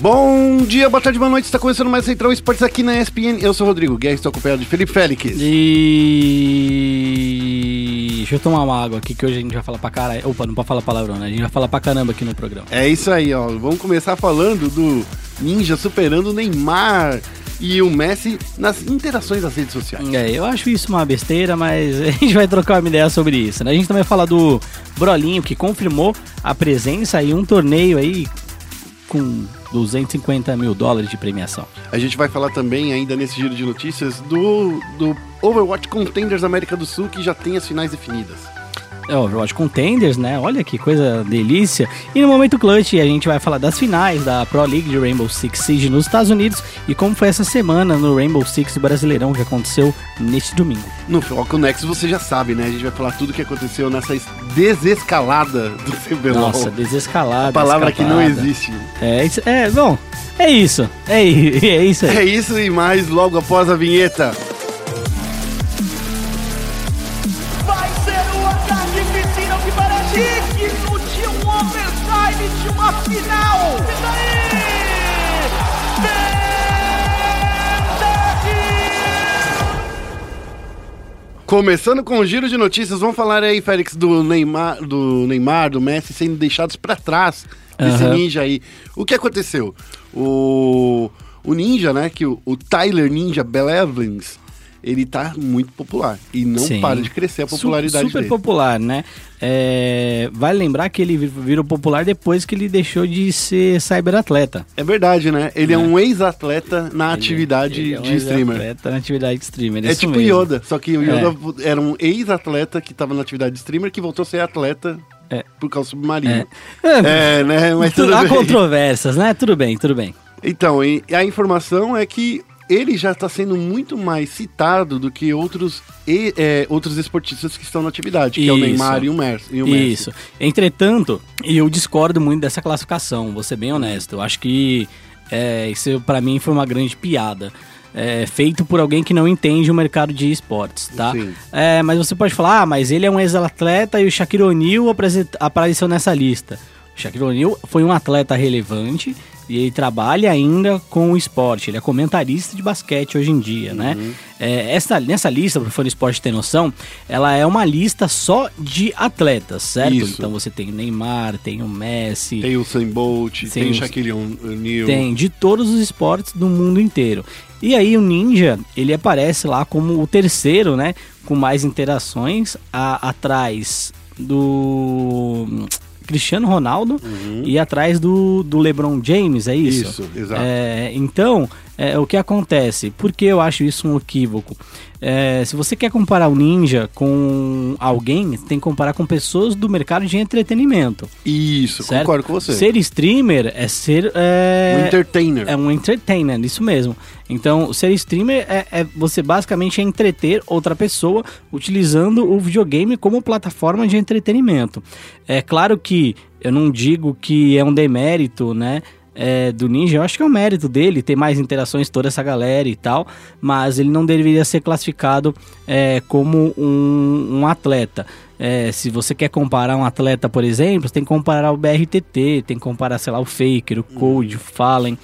Bom dia, boa tarde, boa noite. Está começando mais Central Esportes aqui na ESPN. Eu sou o Rodrigo Guerra, estou acompanhado de Felipe Félix. E. Deixa eu tomar uma água aqui que hoje a gente vai falar pra caralho. Opa, não pode falar palavrão, né? A gente vai falar pra caramba aqui no programa. É isso aí, ó. Vamos começar falando do Ninja superando o Neymar e o Messi nas interações das redes sociais. É, eu acho isso uma besteira, mas a gente vai trocar uma ideia sobre isso, né? A gente também vai falar do Brolinho, que confirmou a presença em um torneio aí com 250 mil dólares de premiação. A gente vai falar também, ainda nesse giro de notícias, do, do Overwatch Contenders América do Sul, que já tem as finais definidas. É, Overwatch Contenders, né? Olha que coisa delícia. E no momento clutch a gente vai falar das finais da Pro League de Rainbow Six Siege nos Estados Unidos e como foi essa semana no Rainbow Six Brasileirão que aconteceu neste domingo. No Foco Nexus você já sabe, né? A gente vai falar tudo o que aconteceu nessa desescalada do CBLOL. Nossa, desescalada. A palavra escapada. que não existe. É, é, bom, é isso. É, é isso aí. É isso e mais logo após a vinheta. Começando com o giro de notícias, vamos falar aí, Félix, do Neymar, do Neymar, do Messi sendo deixados pra trás desse Aham. ninja aí. O que aconteceu? O, o ninja, né, que o, o Tyler Ninja Belevins, ele tá muito popular e não Sim. para de crescer a popularidade Super dele. popular, né? É, vale lembrar que ele vir- virou popular depois que ele deixou de ser cyberatleta. É verdade, né? Ele é, um ex-atleta na atividade Ele é um de streamer. ex-atleta na atividade de streamer. É tipo mesmo. Yoda, só que o Yoda era um ex-atleta que tava na atividade de streamer que voltou a ser atleta É. por causa do submarino. É. É, né? Mas Tu- tudo Há bem. controvérsias, né? Tudo bem, tudo bem. Então, e a informação é que ele já está sendo muito mais citado do que outros, e- é, outros esportistas que estão na atividade, que é o Isso. Neymar e o Messi. E o Messi. Isso. Entretanto, eu discordo muito dessa classificação, vou ser bem honesto. Eu acho que é, isso pra mim foi uma grande piada. É, feito por alguém que não entende o mercado de esportes, tá? É, mas você pode falar, ah, mas ele é um ex-atleta e o Shaquille O'Neal apareceu nessa lista. O Shaquille O'Neal foi um atleta relevante e ele trabalha ainda com o esporte. Ele é comentarista de basquete hoje em dia, né? Uhum. É, essa, nessa lista, para o fã do esporte ter noção, ela é uma lista só de atletas, certo? Isso. Então você tem o Neymar, tem o Messi, Tem o Sam Bolt, Sim, tem o Shaquille O'Neal. tem de todos os esportes do mundo inteiro. E aí o Ninja, ele aparece lá como o terceiro, né? Com mais interações, a- atrás do Cristiano Ronaldo e atrás do, do LeBron James, é isso? Uhum. Isso, exato. É, então, é, o que acontece? Por que eu acho isso um equívoco? É, se você quer comparar o Ninja com alguém, tem que comparar com pessoas do mercado de entretenimento. Isso, certo? concordo com você. Ser streamer é ser. É, um entertainer. é um entertainer, isso mesmo. Então, ser streamer é, é você basicamente é entreter outra pessoa utilizando o videogame como plataforma de entretenimento. É claro que eu não digo que é um demérito, né? É, do Ninja, eu acho que é um mérito dele ter mais interações toda essa galera e tal, mas ele não deveria ser classificado é, como um, um atleta. É, se você quer comparar um atleta, por exemplo, você tem que comparar o BRTT, tem que comparar, sei lá, o Faker, o Code, o Fallen.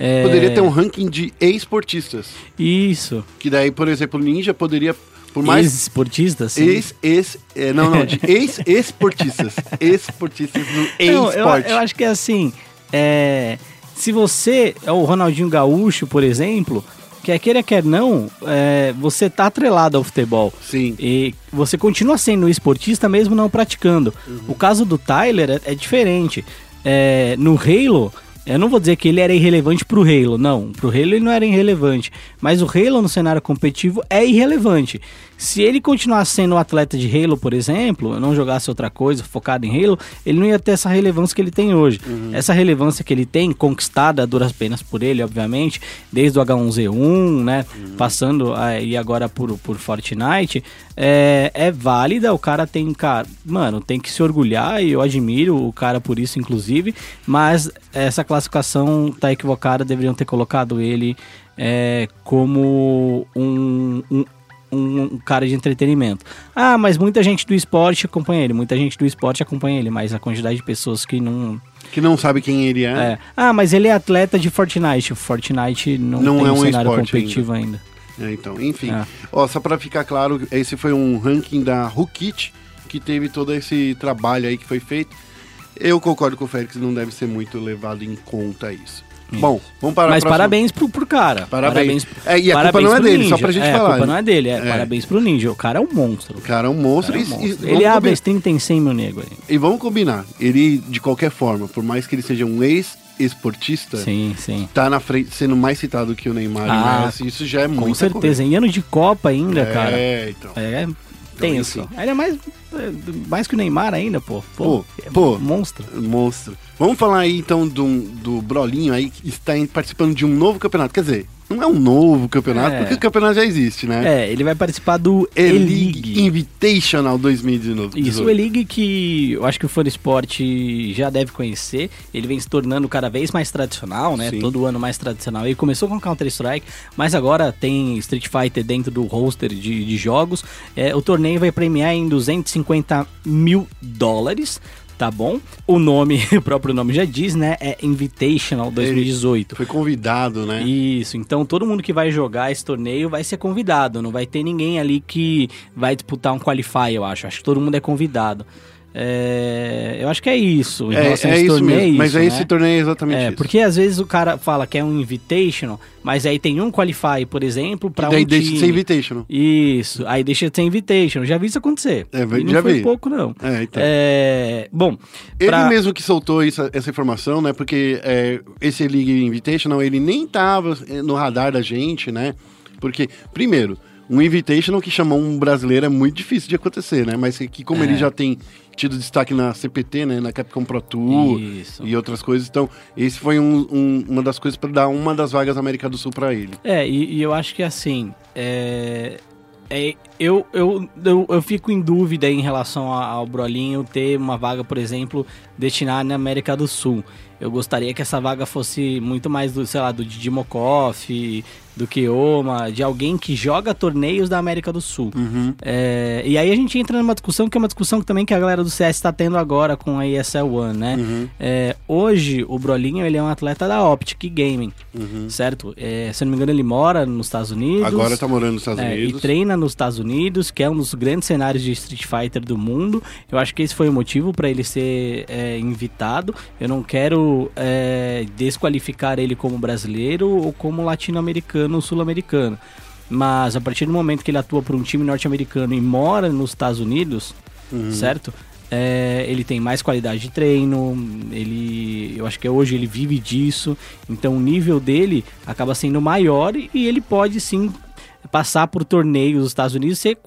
é, Poderia ter um ranking de ex-esportistas. Isso. Que daí, por exemplo, o Ninja poderia, por mais Ex-esportista, sim. ex, ex, é, não, não, de ex-esportistas. ex-esportistas no Não, eu, ex-esporte. eu acho que é assim, é, se você é o Ronaldinho Gaúcho, por exemplo, quer queira, quer não, é, você tá atrelado ao futebol. Sim. E você continua sendo esportista mesmo não praticando. O caso do Tyler é, é diferente. É, no Halo, eu não vou dizer que ele era irrelevante pro Halo, não. Pro Halo ele não era irrelevante. Mas o Halo no cenário competitivo é irrelevante. Se ele continuasse sendo um atleta de Halo, por exemplo, não jogasse outra coisa focado em Halo, ele não ia ter essa relevância que ele tem hoje. Essa relevância que ele tem, conquistada a duras penas por ele, obviamente, desde o H1Z1, né? Passando aí agora por, por Fortnite, é, é válida. O cara tem, cara, mano, tem que se orgulhar e eu admiro o cara por isso, inclusive. Mas essa classificação tá equivocada, deveriam ter colocado ele é, como um, um um, cara de entretenimento. Ah, mas muita gente do esporte acompanha ele, muita gente do esporte acompanha ele, mas a quantidade de pessoas que não. Que não sabe quem ele é. É. Ah, mas ele é atleta de Fortnite. Fortnite não, Não tem é um cenário esporte competitivo ainda. É, então, enfim. É. Ó, só pra ficar claro, esse foi um ranking da Rukit que teve todo esse trabalho aí que foi feito. Eu concordo com o Félix, não deve ser muito levado em conta isso. Bom, vamos para a Mas parabéns pro, pro cara. Parabéns. pro- É, e a culpa parabéns não é pro dele, só Ninja. pra gente é, falar, A culpa né? não é dele, é, É. parabéns pro Ninja. O cara é um monstro. O cara é um monstro, É um e- monstro. e, Ele vamos abre a combinar- stream tem 100 mil nego aí. E vamos combinar, ele, de qualquer forma, por mais que ele seja um ex-esportista, Sim, sim. tá na frente, sendo mais citado que o Neymar e Ah, Messi, isso já é Com muita certeza. Em ano de Copa ainda, coisa. cara. É, então. É tenso. enfim. Ele é mais, é, mais que o Neymar ainda, pô. Pô, é pô. Monstro. Monstro. Vamos falar aí então do, do Brolinho aí que está participando de um novo campeonato. Quer dizer, não é um novo campeonato, É. porque o campeonato já existe, né? É, ele vai participar do E-League. Invitational 2019. Isso, o E-League que eu acho que o fã esporte já deve conhecer. Ele vem se tornando cada vez mais tradicional, né? Sim. Todo ano mais tradicional. Ele começou com Counter-Strike, mas agora tem Street Fighter dentro do roster de, de jogos. É, o torneio vai premiar em 250 mil dólares. Tá bom? O nome, o próprio nome já diz, né? É Invitational 2018. Foi convidado, né? Isso, então todo mundo que vai jogar esse torneio vai ser convidado, não vai ter ninguém ali que vai disputar um qualify, eu acho. Acho que todo mundo é convidado. É, eu acho que é isso. Em É, relação a é esse isso torneio, mesmo. Mas é né? esse torneio exatamente É, isso. porque às vezes o cara fala que é um invitational, mas aí tem um qualify, por exemplo, para daí um deixa time. de ser invitational. Isso, aí deixa de ser invitation. Já vi isso acontecer. É, não já foi vi. pouco, não. É, então. É, bom, Ele pra- mesmo que soltou essa, essa informação, né? Porque é, esse League Invitational, ele nem tava é, no radar da gente, né? Porque, primeiro, um Invitational que chamou um brasileiro é muito difícil de acontecer, né? Mas que como É. ele já tem tido destaque na CPT, né? Na Capcom Pro Tour Isso. e outras coisas, então esse foi um- um- uma das coisas para dar uma das vagas da América do Sul para ele. É, e, e eu acho que assim, é, é, eu, eu, eu, eu fico em dúvida em relação ao Brolinho ter uma vaga, por exemplo, destinada na América do Sul. Eu gostaria que essa vaga fosse muito mais do, sei lá, do Didi Mokoff, do Keoma, de alguém que joga torneios da América do Sul. Uhum. É, e aí a gente entra numa discussão que é uma discussão que também que a galera do CS está tendo agora com a ESL One, né? Uhum. É, hoje o Brolinho ele é um atleta da Optic Gaming, Uhum. certo? É, se eu não me engano ele mora nos Estados Unidos. Agora tá morando nos Estados é, e Unidos. treina nos Estados Unidos, que é um dos grandes cenários de Street Fighter do mundo. Eu acho que esse foi o motivo para ele ser é, invitado. Eu não quero é, desqualificar ele como brasileiro ou como latino-americano ou sul-americano. Mas a partir do momento que ele atua por um time norte-americano e mora nos Estados Unidos, Uhum. certo? É, ele tem mais qualidade de treino, ele, eu acho que hoje ele vive disso, então o nível dele acaba sendo maior e, ele pode sim passar por torneios dos Estados Unidos e ser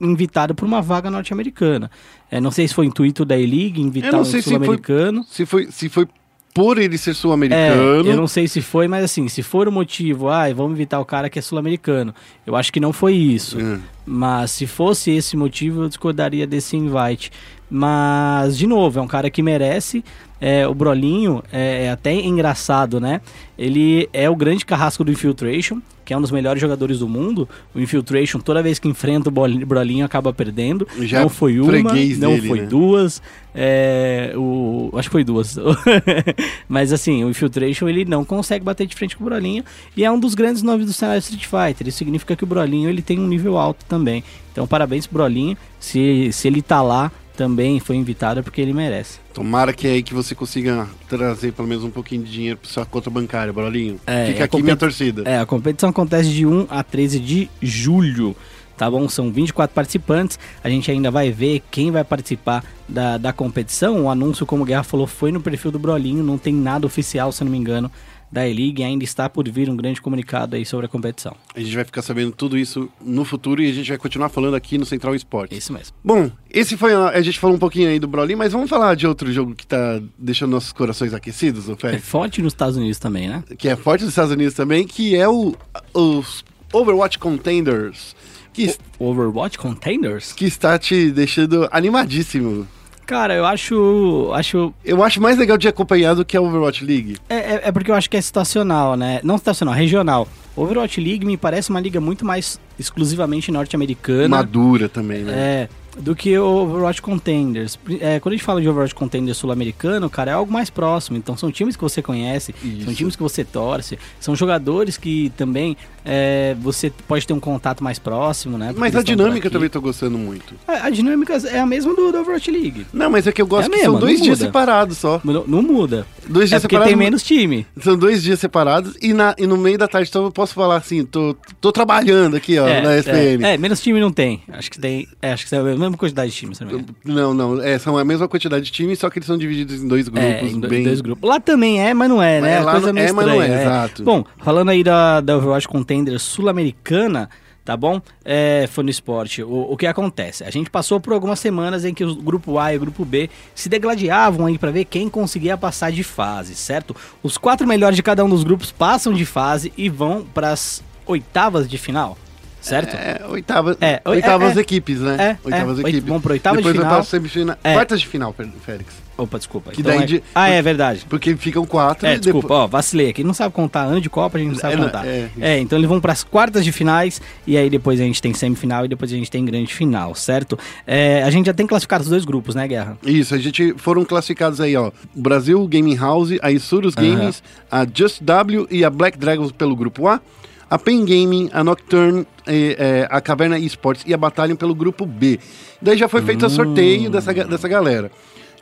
invitado por uma vaga norte-americana. É, não sei se foi intuito da E-League invitar um se sul-americano. Se foi, se foi por ele ser É, sul-americano. eu não sei se foi, mas assim, se for o motivo, ah, vamos invitar o cara que é sul-americano. Eu acho que não foi isso. É. Mas se fosse esse motivo, eu discordaria desse invite. Mas, de novo, é um cara que merece. É, o Brolinho é, é até engraçado, né? Ele é o grande carrasco do Infiltration, que é um dos melhores jogadores do mundo. O Infiltration, toda vez que enfrenta o Brolinho, acaba perdendo. Já não foi uma, não dele, foi né? duas. é, o, acho que foi duas. Mas assim, o Infiltration ele não consegue bater de frente com o Brolinho. E é um dos grandes nomes do cenário Street Fighter. Isso significa que o Brolinho ele tem um nível alto também. Então, parabéns pro Brolinho. Se, se ele tá lá também foi invitado é porque ele merece. Tomara que é aí que você consiga trazer pelo menos um pouquinho de dinheiro para sua conta bancária, Brolinho. É, Fica aqui minha torcida. É, a competição acontece de 1 a 13 de julho. Tá bom? São 24 participantes. A gente ainda vai ver quem vai participar da, da competição. O anúncio, como o Guerra falou, foi no perfil do Brolinho. Não tem nada oficial, se não me engano, da E-League. Ainda está por vir um grande comunicado aí sobre a competição. A gente vai ficar sabendo tudo isso no futuro e a gente vai continuar falando aqui no Central Esportes. Isso mesmo. Bom, esse foi. A, a gente falou um pouquinho aí do Brolinho, mas vamos falar de outro jogo que tá deixando nossos corações aquecidos, ô É forte nos Estados Unidos também, né? Que é forte dos Estados Unidos também, que é o, os Overwatch Contenders. Que, O Overwatch Contenders? que está te deixando animadíssimo. Cara, eu acho. acho Eu acho mais legal de acompanhar do que a Overwatch League. É, é- é porque eu acho que é situacional, né? Não situacional, regional. Overwatch League me parece uma liga muito mais exclusivamente norte-americana. Madura também, né? É, do que o Overwatch Contenders. É, quando a gente fala de Overwatch Contenders sul-americano, cara, é algo mais próximo. Então são times que você conhece, Isso. são times que você torce, são jogadores que também é, você pode ter um contato mais próximo, né? Mas a dinâmica também tô gostando muito. A, a dinâmica é a mesma do, do Overwatch League. Não, mas é que eu gosto É que mesmo, são dois dias separados só. Não, não muda. Dois É dias porque separados. tem menos time. São dois dias separados e, na, e no meio da tarde, então eu posso falar assim, tô, tô trabalhando aqui, ó, na SPN. É, é, menos time não tem. Acho que tem. É, acho que é a mesma quantidade de times também. Não, não, é, são a mesma quantidade de times, só que eles são divididos em dois grupos. É, em do- bem... dois grupos. Lá também é, mas não é, né? É, A lá coisa não- é, mas não é, estranha, exato. Bom, falando aí da, da Overwatch Contender sul-americana, tá bom? É, foi no esporte. O, o que acontece? A gente passou por algumas semanas em que o grupo A e o grupo B se degladiavam aí pra ver quem conseguia passar de fase, certo? Os quatro melhores de cada um dos grupos passam de fase e vão pras oitavas de final, certo? É, oitava, É, oi- oitavas é, é. equipes, né? É, oitavas é, oit- equipes. vamos pra oitavas de Depois vai final. semifinal. É. Quartas de final, Félix. Opa, desculpa. Que Então daí é- de- Ah, é verdade. Porque ficam quatro É, e desculpa, depois... ó, vacilei aqui. Não sabe contar ano de Copa, a gente não sabe É, contar. é, É, então eles vão para as quartas de finais e aí depois a gente tem semifinal e depois a gente tem grande final, certo? É, a gente já tem classificado os dois grupos, né, Guerra? Isso, a gente foram classificados aí, ó. Brasil Gaming House, a Isurus Games, a Just W e a Black Dragons pelo grupo A. A Pen Gaming, a Nocturne, eh, eh, a Caverna Esports e a Battalion pelo grupo B. Daí já foi feito o sorteio dessa, ga- dessa galera.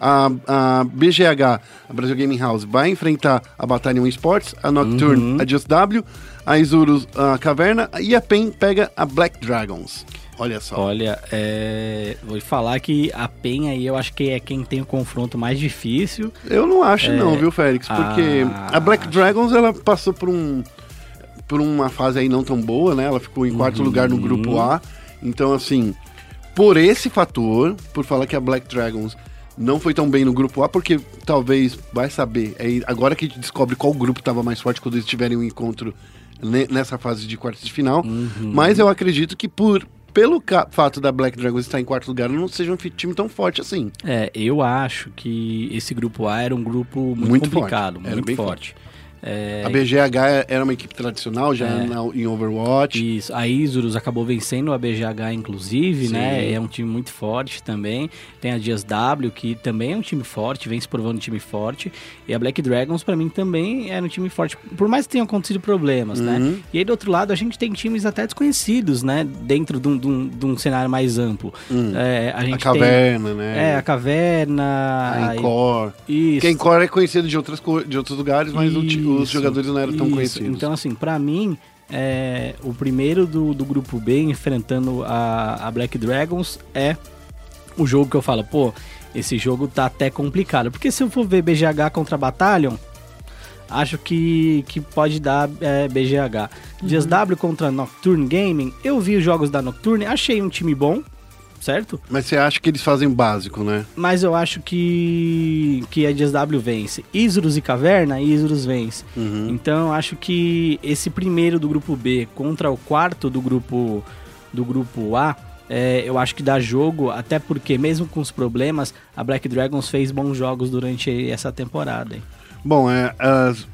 A, a BGH, a Brasil Gaming House, vai enfrentar a Battalion Esports, a Nocturne, a Just W, a Isurus, a Caverna e a Pen pega a Black Dragons. Olha só. Olha, é, vou falar que a PEN aí eu acho que é quem tem o confronto mais difícil. Eu não acho não, viu, Félix? Porque Ah, a Black Dragons, ela passou por um por uma fase aí não tão boa, né? Ela ficou em quarto lugar no grupo A. Então, assim, por esse fator, por falar que a Black Dragons não foi tão bem no grupo A, porque talvez, vai saber, é agora que a gente descobre qual grupo estava mais forte quando eles tiverem um encontro ne- nessa fase de quartas de final. Mas eu acredito que por pelo fato da Black Dragons estar em quarto lugar, não seja um time tão forte assim. É, eu acho que esse grupo A era um grupo muito, Muito complicado, forte, muito bem forte. É, A BGH era uma equipe tradicional já na- em Overwatch. Isso, a Isurus acabou vencendo a BGH, inclusive, Sim. né? É um time muito forte também. Tem a Dias W, que também é um time forte, vem se provando um time forte. E a Black Dragons, pra mim, também era um time forte, por mais que tenham acontecido problemas, Uhum. né? E aí, do outro lado, a gente tem times até desconhecidos, né? Dentro de um, de um- de um cenário mais amplo. É, a Hum. a caverna, tem, né? É, a Caverna. a Encore. Isso. Que a Encore é conhecido de, outras, de outros lugares, mas o ti- os jogadores não eram tão isso. conhecidos. Então, assim, pra mim, é, o primeiro do, do grupo B enfrentando a, a Black Dragons é o jogo que eu falo, pô, esse jogo tá até complicado. Porque se eu for ver BGH contra Battalion, acho que, que pode dar é, BGH. Uhum. DSW contra Nocturne Gaming, eu vi os jogos da Nocturne, achei um time bom, certo? Mas você acha que eles fazem básico, né? Mas eu acho que, que a DSW vence. Isurus e Caverna, Isurus vence. Uhum. Então eu acho que esse primeiro do grupo B contra o quarto do grupo, do grupo A, é, eu acho que dá jogo, até porque mesmo com os problemas, a Black Dragons fez bons jogos durante essa temporada. hein? Bom, é, as-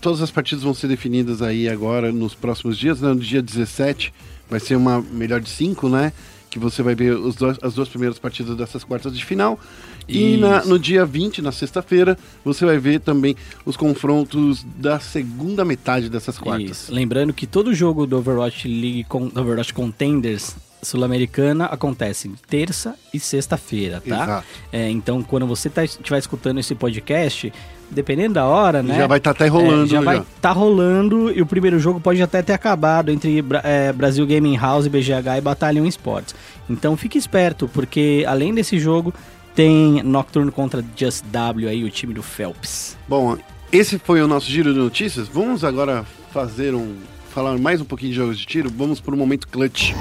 todas as partidas vão ser definidas aí agora nos próximos dias. né? No dia 17 vai ser uma melhor de cinco, né? Que você vai ver dois- as duas primeiras partidas dessas quartas de final. E na- no dia 20, na sexta-feira, você vai ver também os confrontos da segunda metade dessas quartas. Isso. Lembrando que todo jogo do Overwatch League, com, do Overwatch Contenders Sul-Americana acontece terça e sexta-feira, tá? É, então, quando você tá, estiver escutando esse podcast, dependendo da hora, né? Já vai estar até rolando. É, já já. vai estar rolando e o primeiro jogo pode até ter acabado entre é, Brasil Gaming House, BGH e Battalion Sports. Então fique esperto, porque além desse jogo, tem Nocturne contra Just W aí, o time do Phelps. Bom, esse foi o nosso giro de notícias. Vamos agora fazer um. falar mais um pouquinho de jogos de tiro. Vamos para o momento clutch.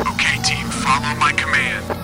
Okay, team, follow my command.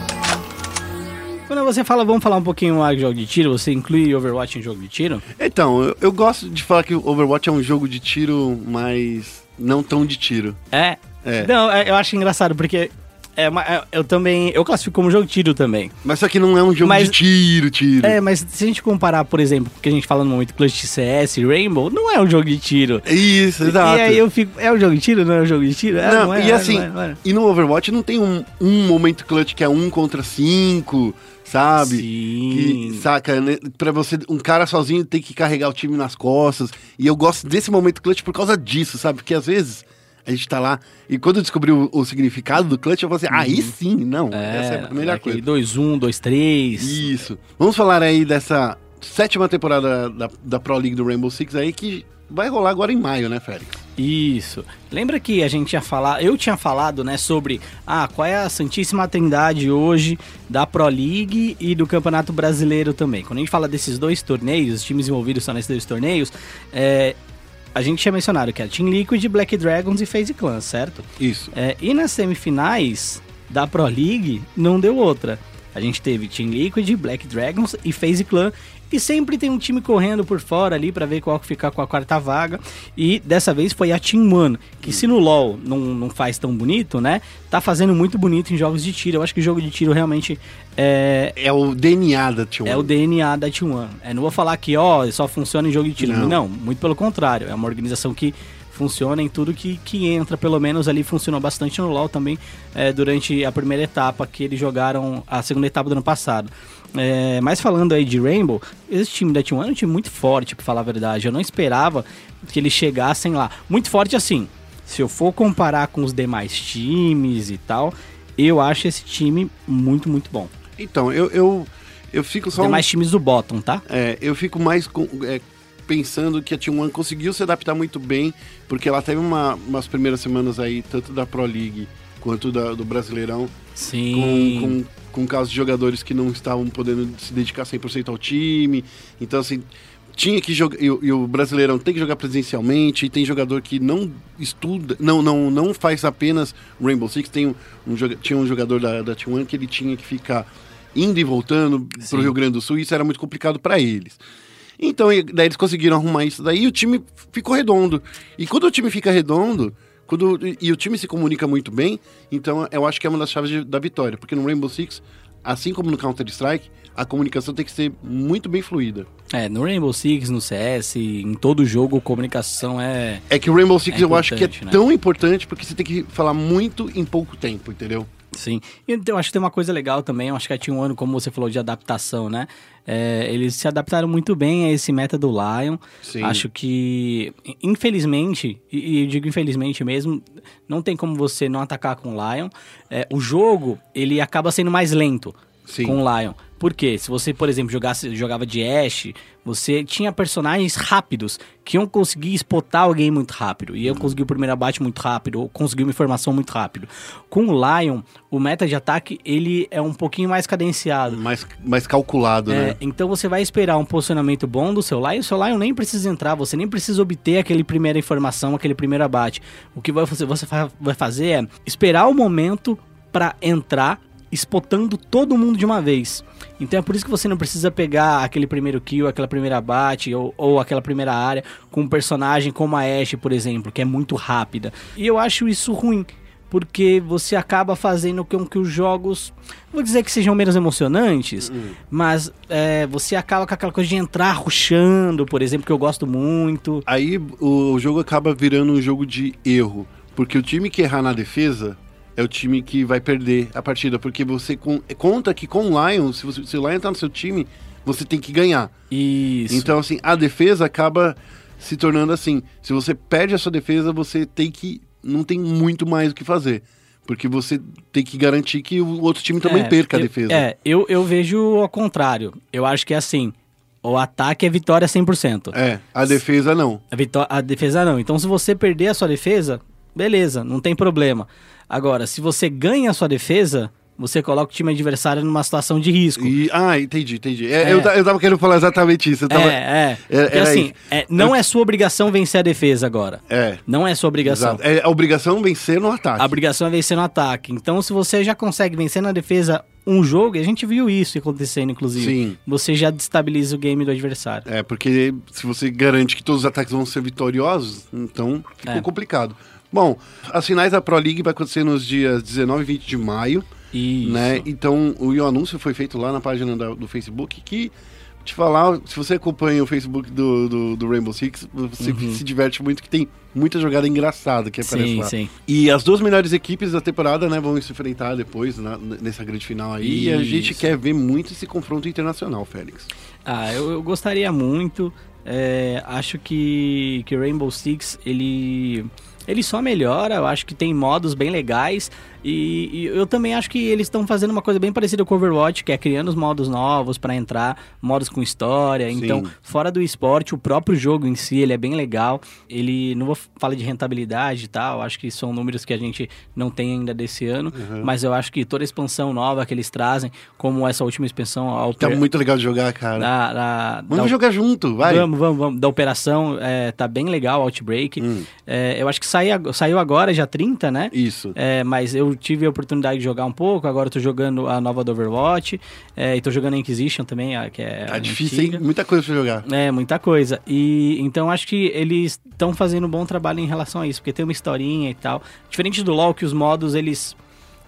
Quando você fala, vamos falar um pouquinho mais de jogo de tiro, você inclui Overwatch em jogo de tiro? Então, eu, eu gosto de falar que o Overwatch é um jogo de tiro, mas não tão de tiro. É. É. Não, é, eu acho engraçado, porque É, é, eu também. Eu classifico como jogo de tiro também. Mas isso aqui não é um jogo Mas- de tiro, tiro. É, mas se a gente comparar, por exemplo, que a gente fala no momento Clutch CS, Rainbow, não é um jogo de tiro. Isso, exato. E aí eu fico. É um jogo de tiro? Não é um jogo de tiro? É, não, é, e é, assim, não é, não e no Overwatch não tem um, um momento clutch que é um contra cinco, sabe? Sim. Que, saca, né? Pra você, um cara sozinho tem que carregar o time nas costas. E eu gosto desse momento clutch por causa disso, sabe? Porque às vezes a gente tá lá e quando eu descobri o, o significado do clutch, eu falei assim, aí sim, não, essa é a melhor aquele coisa. 2-1, 2-3. Isso. Vamos falar aí dessa sétima temporada da, da Pro League do Rainbow Six aí que vai rolar agora em maio, né, Félix? Isso. Lembra que a gente tinha falado, eu tinha falado, né, sobre ah, qual é a Santíssima Trindade hoje da Pro League e do Campeonato Brasileiro também. Quando a gente fala desses dois torneios, os times envolvidos são nesses dois torneios, é, a gente tinha mencionado que era Team Liquid, Black Dragons e FaZe Clan, certo? Isso. É, e nas semifinais da Pro League não deu outra. A gente teve Team Liquid, Black Dragons e FaZe Clan. E sempre tem um time correndo por fora ali pra ver qual que ficar com a quarta vaga. E dessa vez foi a Team One, que se no LoL não, não faz tão bonito, né? Tá fazendo muito bonito em jogos de tiro. Eu acho que jogo de tiro realmente é, É o DNA da T1. é o DNA da T1. É, não vou falar que, ó, só funciona em jogo de tiro. Não. Não. muito pelo contrário. É uma organização que funciona em tudo que, que entra, pelo menos ali funcionou bastante no LoL também, é, durante a primeira etapa que eles jogaram, a segunda etapa do ano passado. É, mas falando aí de Rainbow, esse time da T1 é um time muito forte, pra falar a verdade. Eu não esperava que eles chegassem lá. Muito forte assim, se eu for comparar com os demais times e tal, eu acho esse time muito, muito bom. Então, eu, eu, eu fico só. um- demais times do bottom, tá? É, eu fico mais com- é, pensando que a T1 conseguiu se adaptar muito bem, porque ela teve uma- umas primeiras semanas aí, tanto da Pro League quanto da- do Brasileirão, Sim. com, com, com casos de jogadores que não estavam podendo se dedicar 100% ao time. Então, assim, tinha que jogar. E, o- e o Brasileirão tem que jogar presencialmente, e tem jogador que não estuda, não, não, não faz apenas Rainbow Six. Tem um, um tinha um jogador da, da T1 que ele tinha que ficar indo e voltando Sim. pro Rio Grande do Sul, e isso era muito complicado para eles. Então, daí eles conseguiram arrumar isso daí e o time ficou redondo. E quando o time fica redondo, quando, e, o time se comunica muito bem, então eu acho que é uma das chaves de- da vitória. Porque no Rainbow Six, assim como no Counter-Strike, a comunicação tem que ser muito bem fluida. É, no Rainbow Six, no CS, em todo jogo, comunicação é. É que o Rainbow Six É eu acho que é né? tão importante porque você tem que falar muito em pouco tempo, entendeu? Sim. Então, eu acho que tem uma coisa legal também, eu acho que tinha um ano, como você falou, de adaptação, né? É, eles se adaptaram muito bem a esse meta do Lion. Sim. Acho que, infelizmente, e e eu digo infelizmente mesmo, não tem como você não atacar com o Lion. É, o jogo, ele acaba sendo mais lento Sim. com o Lion. Por quê? Se você, por exemplo, jogasse, jogava de Ashe, você tinha personagens rápidos que iam conseguir spotar alguém muito rápido. Iam conseguir o primeiro abate muito rápido, ou conseguir uma informação muito rápido. Com o Lion, o meta de ataque, ele é um pouquinho mais cadenciado. Mais, mais calculado, É, né? então você vai esperar um posicionamento bom do seu Lion, o seu Lion nem precisa entrar, você nem precisa obter aquele primeira informação, aquele primeiro abate. O que você, vai fazer é esperar o momento pra entrar, spotando todo mundo de uma vez. Então é por isso que você não precisa pegar aquele primeiro kill, aquela primeira abate ou, ou aquela primeira área com um personagem como a Ashe, por exemplo, que é muito rápida. E eu acho isso ruim. Porque você acaba fazendo com que os jogos, vou dizer que sejam menos emocionantes, mas é, você acaba com aquela coisa de entrar rushando, por exemplo, que eu gosto muito. Aí o jogo acaba virando um jogo de erro. Porque o time que errar na defesa é o time que vai perder a partida. Porque você con- conta que com o Lion, se, você, se o Lion tá no seu time, você tem que ganhar. Isso. Então, assim, a defesa acaba se tornando assim. Se você perde a sua defesa, você tem que. Não tem muito mais o que fazer. Porque você tem que garantir que o outro time também É, perca a eu- defesa. É, eu, eu vejo ao contrário. Eu acho que é assim: o ataque é vitória 100%. É, a defesa não. A, vitó- a defesa não. Então, se você perder a sua defesa, beleza, não tem problema. Agora, se você ganha a sua defesa, você coloca o time adversário numa situação de risco. E, ah, entendi, entendi. É, É. Eu, eu tava querendo falar exatamente isso. Tava, É, é. Era- Porque assim, é, não é sua obrigação vencer a defesa agora. É. Não é sua obrigação. Exato. É a obrigação vencer no ataque. A obrigação é vencer no ataque. Então, se você já consegue vencer na defesa um jogo, e a gente viu isso acontecendo, inclusive. Sim. Você já destabiliza o game do adversário. É, porque se você garante que todos os ataques vão ser vitoriosos, então ficou É. complicado. Bom, as finais da Pro League vai acontecer nos dias 19 e 20 de maio, Isso. né? Então, o, o anúncio foi feito lá na página da- do Facebook que te falar, se você acompanha o Facebook do, do, do Rainbow Six, você se diverte muito, que tem muita jogada engraçada que aparece Sim, lá. sim. E as duas melhores equipes da temporada, né, vão se enfrentar depois na- nessa grande final aí. E a gente Isso. quer ver muito esse confronto internacional, Félix. Ah, eu, eu gostaria muito. É, acho que, que Rainbow Six ele ele só melhora. Eu acho que tem modos bem legais e, e eu também acho que eles estão fazendo uma coisa bem parecida com Overwatch, que é criando os modos novos para entrar, modos com história. Sim. Então, fora do esporte, o próprio jogo em si ele é bem legal. Ele não vou falar de rentabilidade e tal. Acho que são números que a gente não tem ainda desse ano, mas eu acho que toda a expansão nova que eles trazem, como essa última expansão, a Tá muito legal de jogar, cara. da, da, Vamos da- jogar junto, vai. Vamos, vamos, vamos. Da operação, é, tá bem legal, Outbreak. Hum. É, eu acho que sai, saiu agora, já 30, né? Isso. É, mas eu tive a oportunidade de jogar um pouco, agora eu tô jogando a nova do Overwatch, é, e tô jogando a Inquisition também, a- que é Tá difícil, antiga. hein? Muita coisa pra jogar. É, muita coisa. E então acho que eles estão fazendo um bom trabalho em relação a isso, porque tem uma historinha e tal. Diferente do LoL, que os modos eles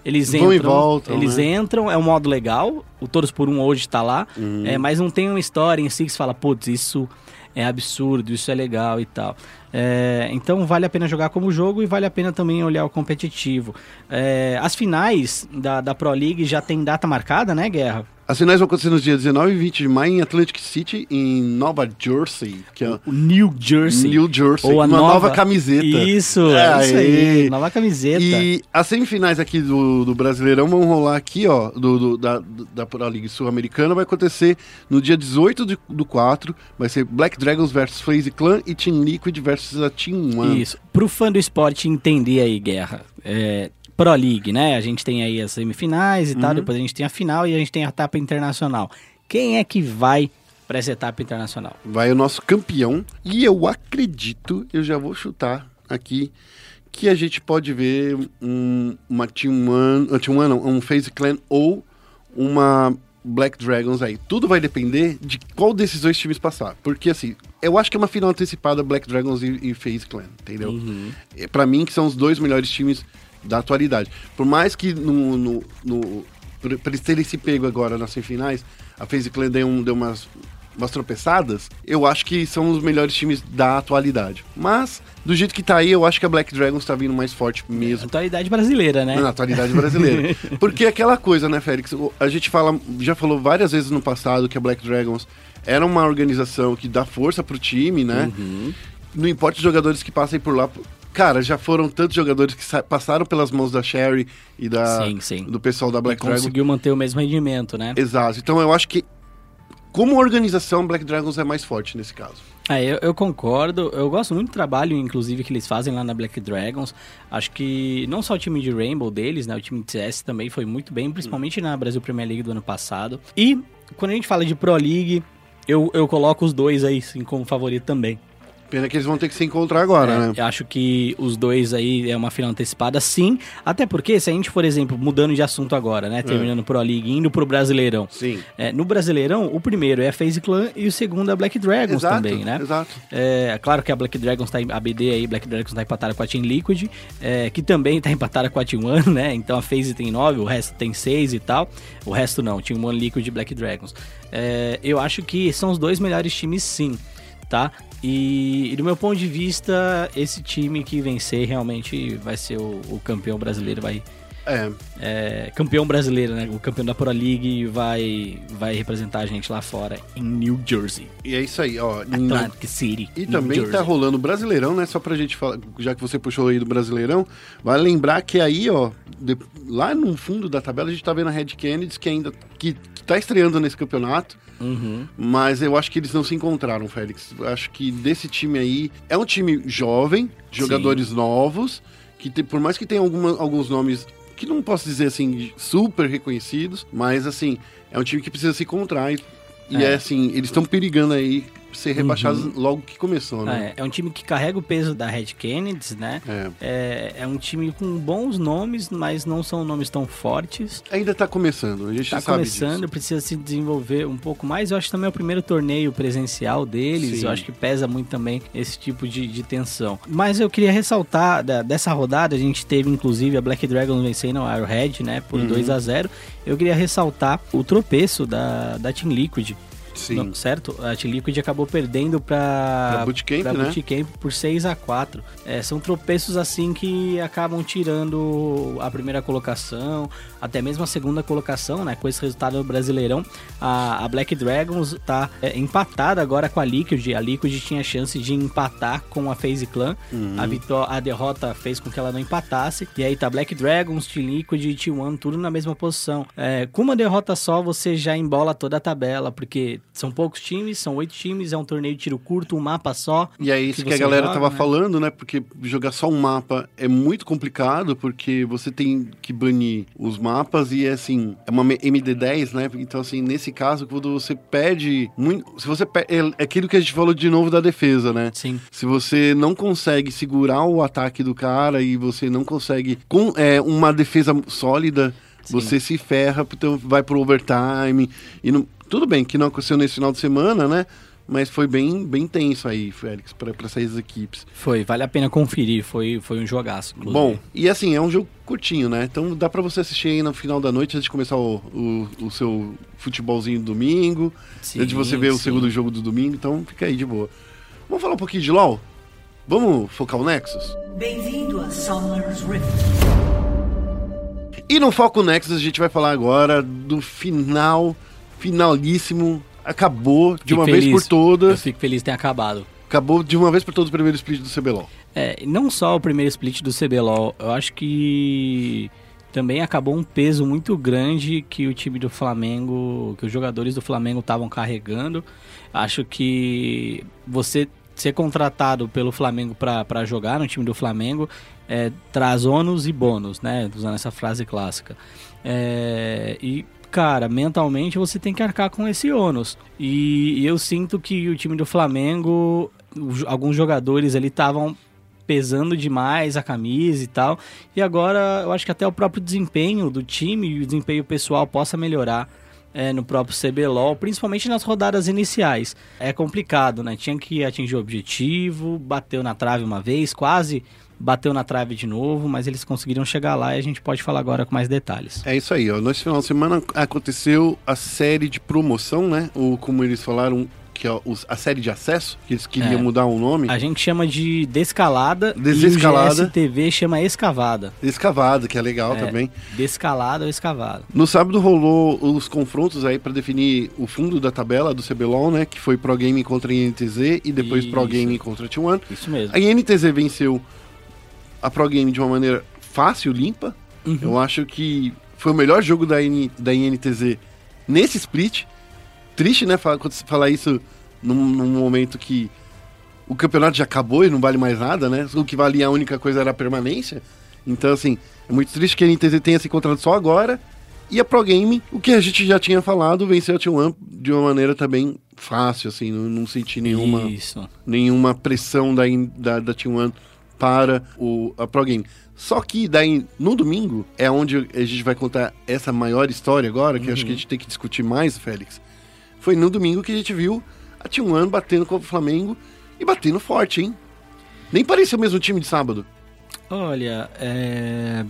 eles Vão entram, e voltam, eles né? entram, é um modo legal, o Todos por Um hoje tá lá, Uhum. é, mas não tem uma história em si que você fala, putz, isso é absurdo, isso é legal e tal. É, então vale a pena jogar como jogo e vale a pena também olhar o competitivo. É, as finais da, da Pro League já tem data marcada, né, Guerra? As finais vão acontecer nos dias 19 e 20 de maio em Atlantic City, em Nova Jersey, que é O New Jersey. New Jersey. Ou a uma nova, nova, camiseta. Isso, É, é isso aí. Nova camiseta. E as semifinais aqui do, do Brasileirão vão rolar aqui, ó, do, do- da, da Pro League Sul-Americana, vai acontecer no dia 18 de- do 4, vai ser Black Dragons versus FaZe Clan e Team Liquid versus a Team One. Isso. Pro fã do esporte entender aí, Guerra. É, Pro League, né? A gente tem aí as semifinais e Uhum. tal, depois a gente tem a final e a gente tem a etapa internacional. Quem é que vai pra essa etapa internacional? Vai o nosso campeão, e eu acredito, eu já vou chutar aqui, que a gente pode ver um, uma Team One, uh, Team One não, um FaZe Clan ou uma Black Dragons aí. Tudo vai depender de qual desses dois times passar. Porque, assim, eu acho que é uma final antecipada Black Dragons e, e FaZe Clan, entendeu? É, Pra mim, que são os dois melhores times da atualidade. Por mais que no... no, no por eles terem se pego agora nas semifinais, a FaZe Clan deu, um, deu umas, umas tropeçadas, eu acho que são os melhores times da atualidade. Mas, do jeito que tá aí, eu acho que a Black Dragons tá vindo mais forte mesmo. Atualidade brasileira, né? Na atualidade brasileira. Porque é aquela coisa, né, Félix? A gente fala, já falou várias vezes no passado que a Black Dragons era uma organização que dá força pro time, né? Uhum. Não importa os jogadores que passem por lá. Cara, já foram tantos jogadores que sa- passaram pelas mãos da Sherry e da, Sim, sim. do pessoal da Black E Dragons. conseguiu manter o mesmo rendimento, né? Exato. Então eu acho que, como organização, Black Dragons é mais forte nesse caso. É, eu, eu concordo. Eu gosto muito do trabalho, inclusive, que eles fazem lá na Black Dragons. Acho que não só o time de Rainbow deles, né? O time de CS também foi muito bem, principalmente na Brasil Premier League do ano passado. E quando a gente fala de Pro League, eu, eu coloco os dois aí, sim, como favorito também. Pena que eles vão ter que se encontrar agora, É, né? Eu acho que os dois aí é uma final antecipada, sim. Até porque, se a gente, por exemplo, mudando de assunto agora, né? Terminando Pro League, indo pro Brasileirão. Sim. É, no Brasileirão, o primeiro é a FaZe Clan e o segundo é a Black Dragons Exato, também, né? exato. É, claro que a Black Dragons tá em, a BD aí, Black Dragons tá empatada com a Team Liquid, é, que também tá empatada com a Team One, né? Então a FaZe tem 9, o resto tem 6 e tal. O resto não, Team One, Liquid e Black Dragons. É, eu acho que são os dois melhores times sim, tá? E, e do meu ponto de vista, esse time que vencer realmente vai ser o, o campeão brasileiro, vai... É. é, campeão brasileiro, né? O campeão da Pro League vai, vai representar a gente lá fora, em New Jersey. E é isso aí, ó. Atlantic City. E New também Jersey. tá rolando o Brasileirão, né? Só pra gente falar, já que você puxou aí do Brasileirão, vale lembrar que aí, ó, de- lá no fundo da tabela a gente tá vendo a Red Kennedy, que ainda que, que tá estreando nesse campeonato, Uhum. mas eu acho que eles não se encontraram, Félix. Acho que desse time aí, é um time jovem, jogadores novos, que tem- por mais que tenha alguma- alguns nomes que não posso dizer assim, super reconhecidos, mas assim, é um time que precisa se encontrar e, e É. é assim, eles estão perigando aí ser rebaixados logo que começou, né? É, é um time que carrega o peso da Red Kennedy, né? É. É, é um time com bons nomes, mas não são nomes tão fortes. Ainda tá começando, a gente Tá sabe começando, disso. precisa se desenvolver um pouco mais. Eu acho que também é o primeiro torneio presencial deles. Sim. Eu acho que pesa muito também esse tipo de, de tensão. Mas eu queria ressaltar da- dessa rodada, a gente teve inclusive a Black Dragons vencendo a Arrowhead, né, por Uhum. 2 a 0 Eu queria ressaltar o tropeço da, da Team Liquid. Sim. Não, certo? A Team Liquid acabou perdendo pra, Pra Bootcamp, pra né? Bootcamp por 6 a 4 É, São tropeços assim que acabam tirando a primeira colocação, até mesmo a segunda colocação, né? Com esse resultado do Brasileirão. A, a Black Dragons tá é, empatada agora com a Liquid. A Liquid tinha chance de empatar com a FaZe Clan. Uhum. A, vitó a derrota fez com que ela não empatasse. E aí tá Black Dragons, Team Liquid e T1, tudo na mesma posição. É, com uma derrota só, você já embola toda a tabela, porque são poucos times, são oito times, é um torneio de tiro curto, um mapa só. E é isso que, a você galera joga, tava né? falando, né? Porque jogar só um mapa é muito complicado, porque você tem que banir os mapas e, assim, é uma MD10, né? Então, assim, nesse caso, quando você perde muito... Se você perde... É aquilo que a gente falou de novo da defesa, né? Sim. Se você não consegue segurar o ataque do cara e você não consegue com é, uma defesa sólida, Sim. você se ferra, então vai pro overtime. E não, tudo bem que não aconteceu nesse final de semana, né? Mas foi bem, bem tenso aí, Félix, para essas equipes. Foi, vale a pena conferir, foi, foi um jogaço. inclusive. Bom, e assim, é um jogo curtinho, né? Então dá pra você assistir aí no final da noite antes de começar o, o, o seu futebolzinho domingo, Sim, antes de você ver o sim. segundo jogo do domingo, então fica aí de boa. Vamos falar um pouquinho de LoL? Vamos focar o Nexus? Bem-vindo a Summer's Rift. E no Foco Nexus a gente vai falar agora do final, finalíssimo, acabou de uma feliz. vez por Eu todas, fico feliz de ter acabado. acabou de uma vez por todas o primeiro split do CBLOL. É, não só o primeiro split do CBLOL, eu acho que também acabou um peso muito grande que o time do Flamengo, que os jogadores do Flamengo estavam carregando. Acho que você ser contratado pelo Flamengo para jogar no time do Flamengo é, traz ônus e bônus, né? Usando essa frase clássica. É, e, cara, mentalmente você tem que arcar com esse ônus. E, eu sinto que o time do Flamengo, alguns jogadores ali estavam pesando demais a camisa e tal. E agora eu acho que até o próprio desempenho do time e o desempenho pessoal possa melhorar é, no próprio CBLOL, principalmente nas rodadas iniciais. É complicado, né? Tinha que atingir o objetivo, bateu na trave uma vez, quase bateu na trave de novo, mas eles conseguiram chegar lá e a gente pode falar agora com mais detalhes. É isso aí, ó. Nesse final de semana aconteceu a série de promoção, né? Ou como eles falaram, que é os- a série de acesso, que eles queriam É. mudar o nome. A gente chama de descalada, Desescalada. e o GSTV chama escavada. Escavada, que é legal É. também. Descalada ou escavada. No sábado rolou os confrontos aí pra definir o fundo da tabela do CBLOL, né? Que foi Pro Game contra a INTZ e depois Pro Isso. Game contra a T1. Isso mesmo. A INTZ venceu a Pro Game de uma maneira fácil, limpa. Uhum. Eu acho que foi o melhor jogo da, N, da INTZ nesse split. Triste, né, falar, falar isso num, num momento que o campeonato já acabou e não vale mais nada, né? O que valia a única coisa era a permanência. Então, assim, é muito triste que a NTZ tenha se encontrado só agora. E a Pro Game, o que a gente já tinha falado, venceu a T1 de uma maneira também fácil, assim, não, não senti nenhuma Isso. nenhuma pressão da, da, da T1 para o, a Pro Game. Só que daí, no domingo, é onde a gente vai contar essa maior história agora, que eu acho que a gente tem que discutir mais, Félix. Foi no domingo que a gente viu a T1 batendo contra o Flamengo e batendo forte, hein? Nem parecia o mesmo time de sábado. Olha, é...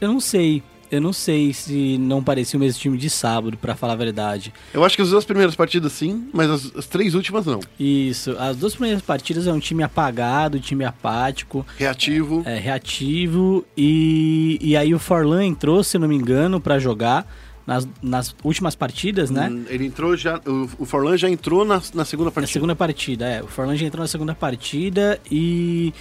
eu não sei. Eu não sei se não parecia o mesmo time de sábado, pra falar a verdade. Eu acho que as duas primeiras partidas sim, mas as, as três últimas não. Isso, as duas primeiras partidas é um time apagado, time apático, Reativo. é, reativo, e, e aí o Forlan entrou, se não me engano, pra jogar nas, nas últimas partidas, né? Hum, Ele entrou já. O, o Forlan já entrou na, na segunda Na partida. segunda partida, é. O Forlan já entrou na segunda partida e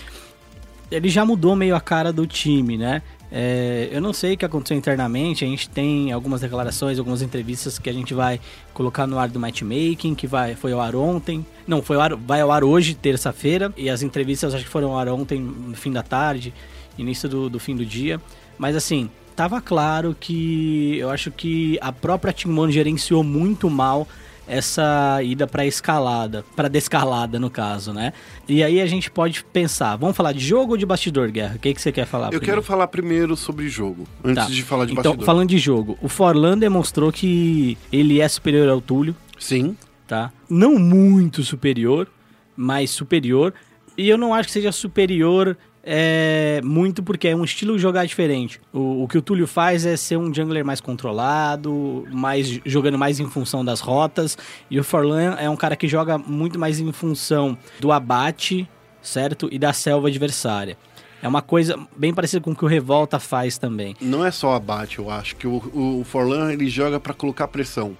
ele já mudou meio a cara do time, né? É, eu não sei o que aconteceu internamente, a gente tem algumas declarações, algumas entrevistas que a gente vai colocar no ar do matchmaking, que vai, foi ao ar ontem. Não, foi ao ar, vai ao ar hoje, terça-feira, e as entrevistas acho que foram ao ar ontem, no fim da tarde, início do, do fim do dia. Mas assim, tava claro que eu acho que a própria Team One gerenciou muito mal essa ida para escalada, para descalada no caso, né? E aí a gente pode pensar, vamos falar de jogo ou de bastidor, Guerra? O que, que você quer falar? Eu primeiro? quero falar primeiro sobre jogo, antes Tá. de falar de Então, bastidor. falando de jogo, o Forlan demonstrou que ele é superior ao Túlio, Sim, tá? Não muito superior, mas superior. E eu não acho que seja superior é, muito porque é um estilo de jogar diferente. O, o que o Túlio faz é ser um jungler mais controlado, mais jogando mais em função das rotas. E o Forlan é um cara que joga muito mais em função do abate, certo? E da selva adversária. É uma coisa bem parecida com o que o Revolta faz também. não é só abate, eu acho que o, o Forlan ele joga pra colocar pressão.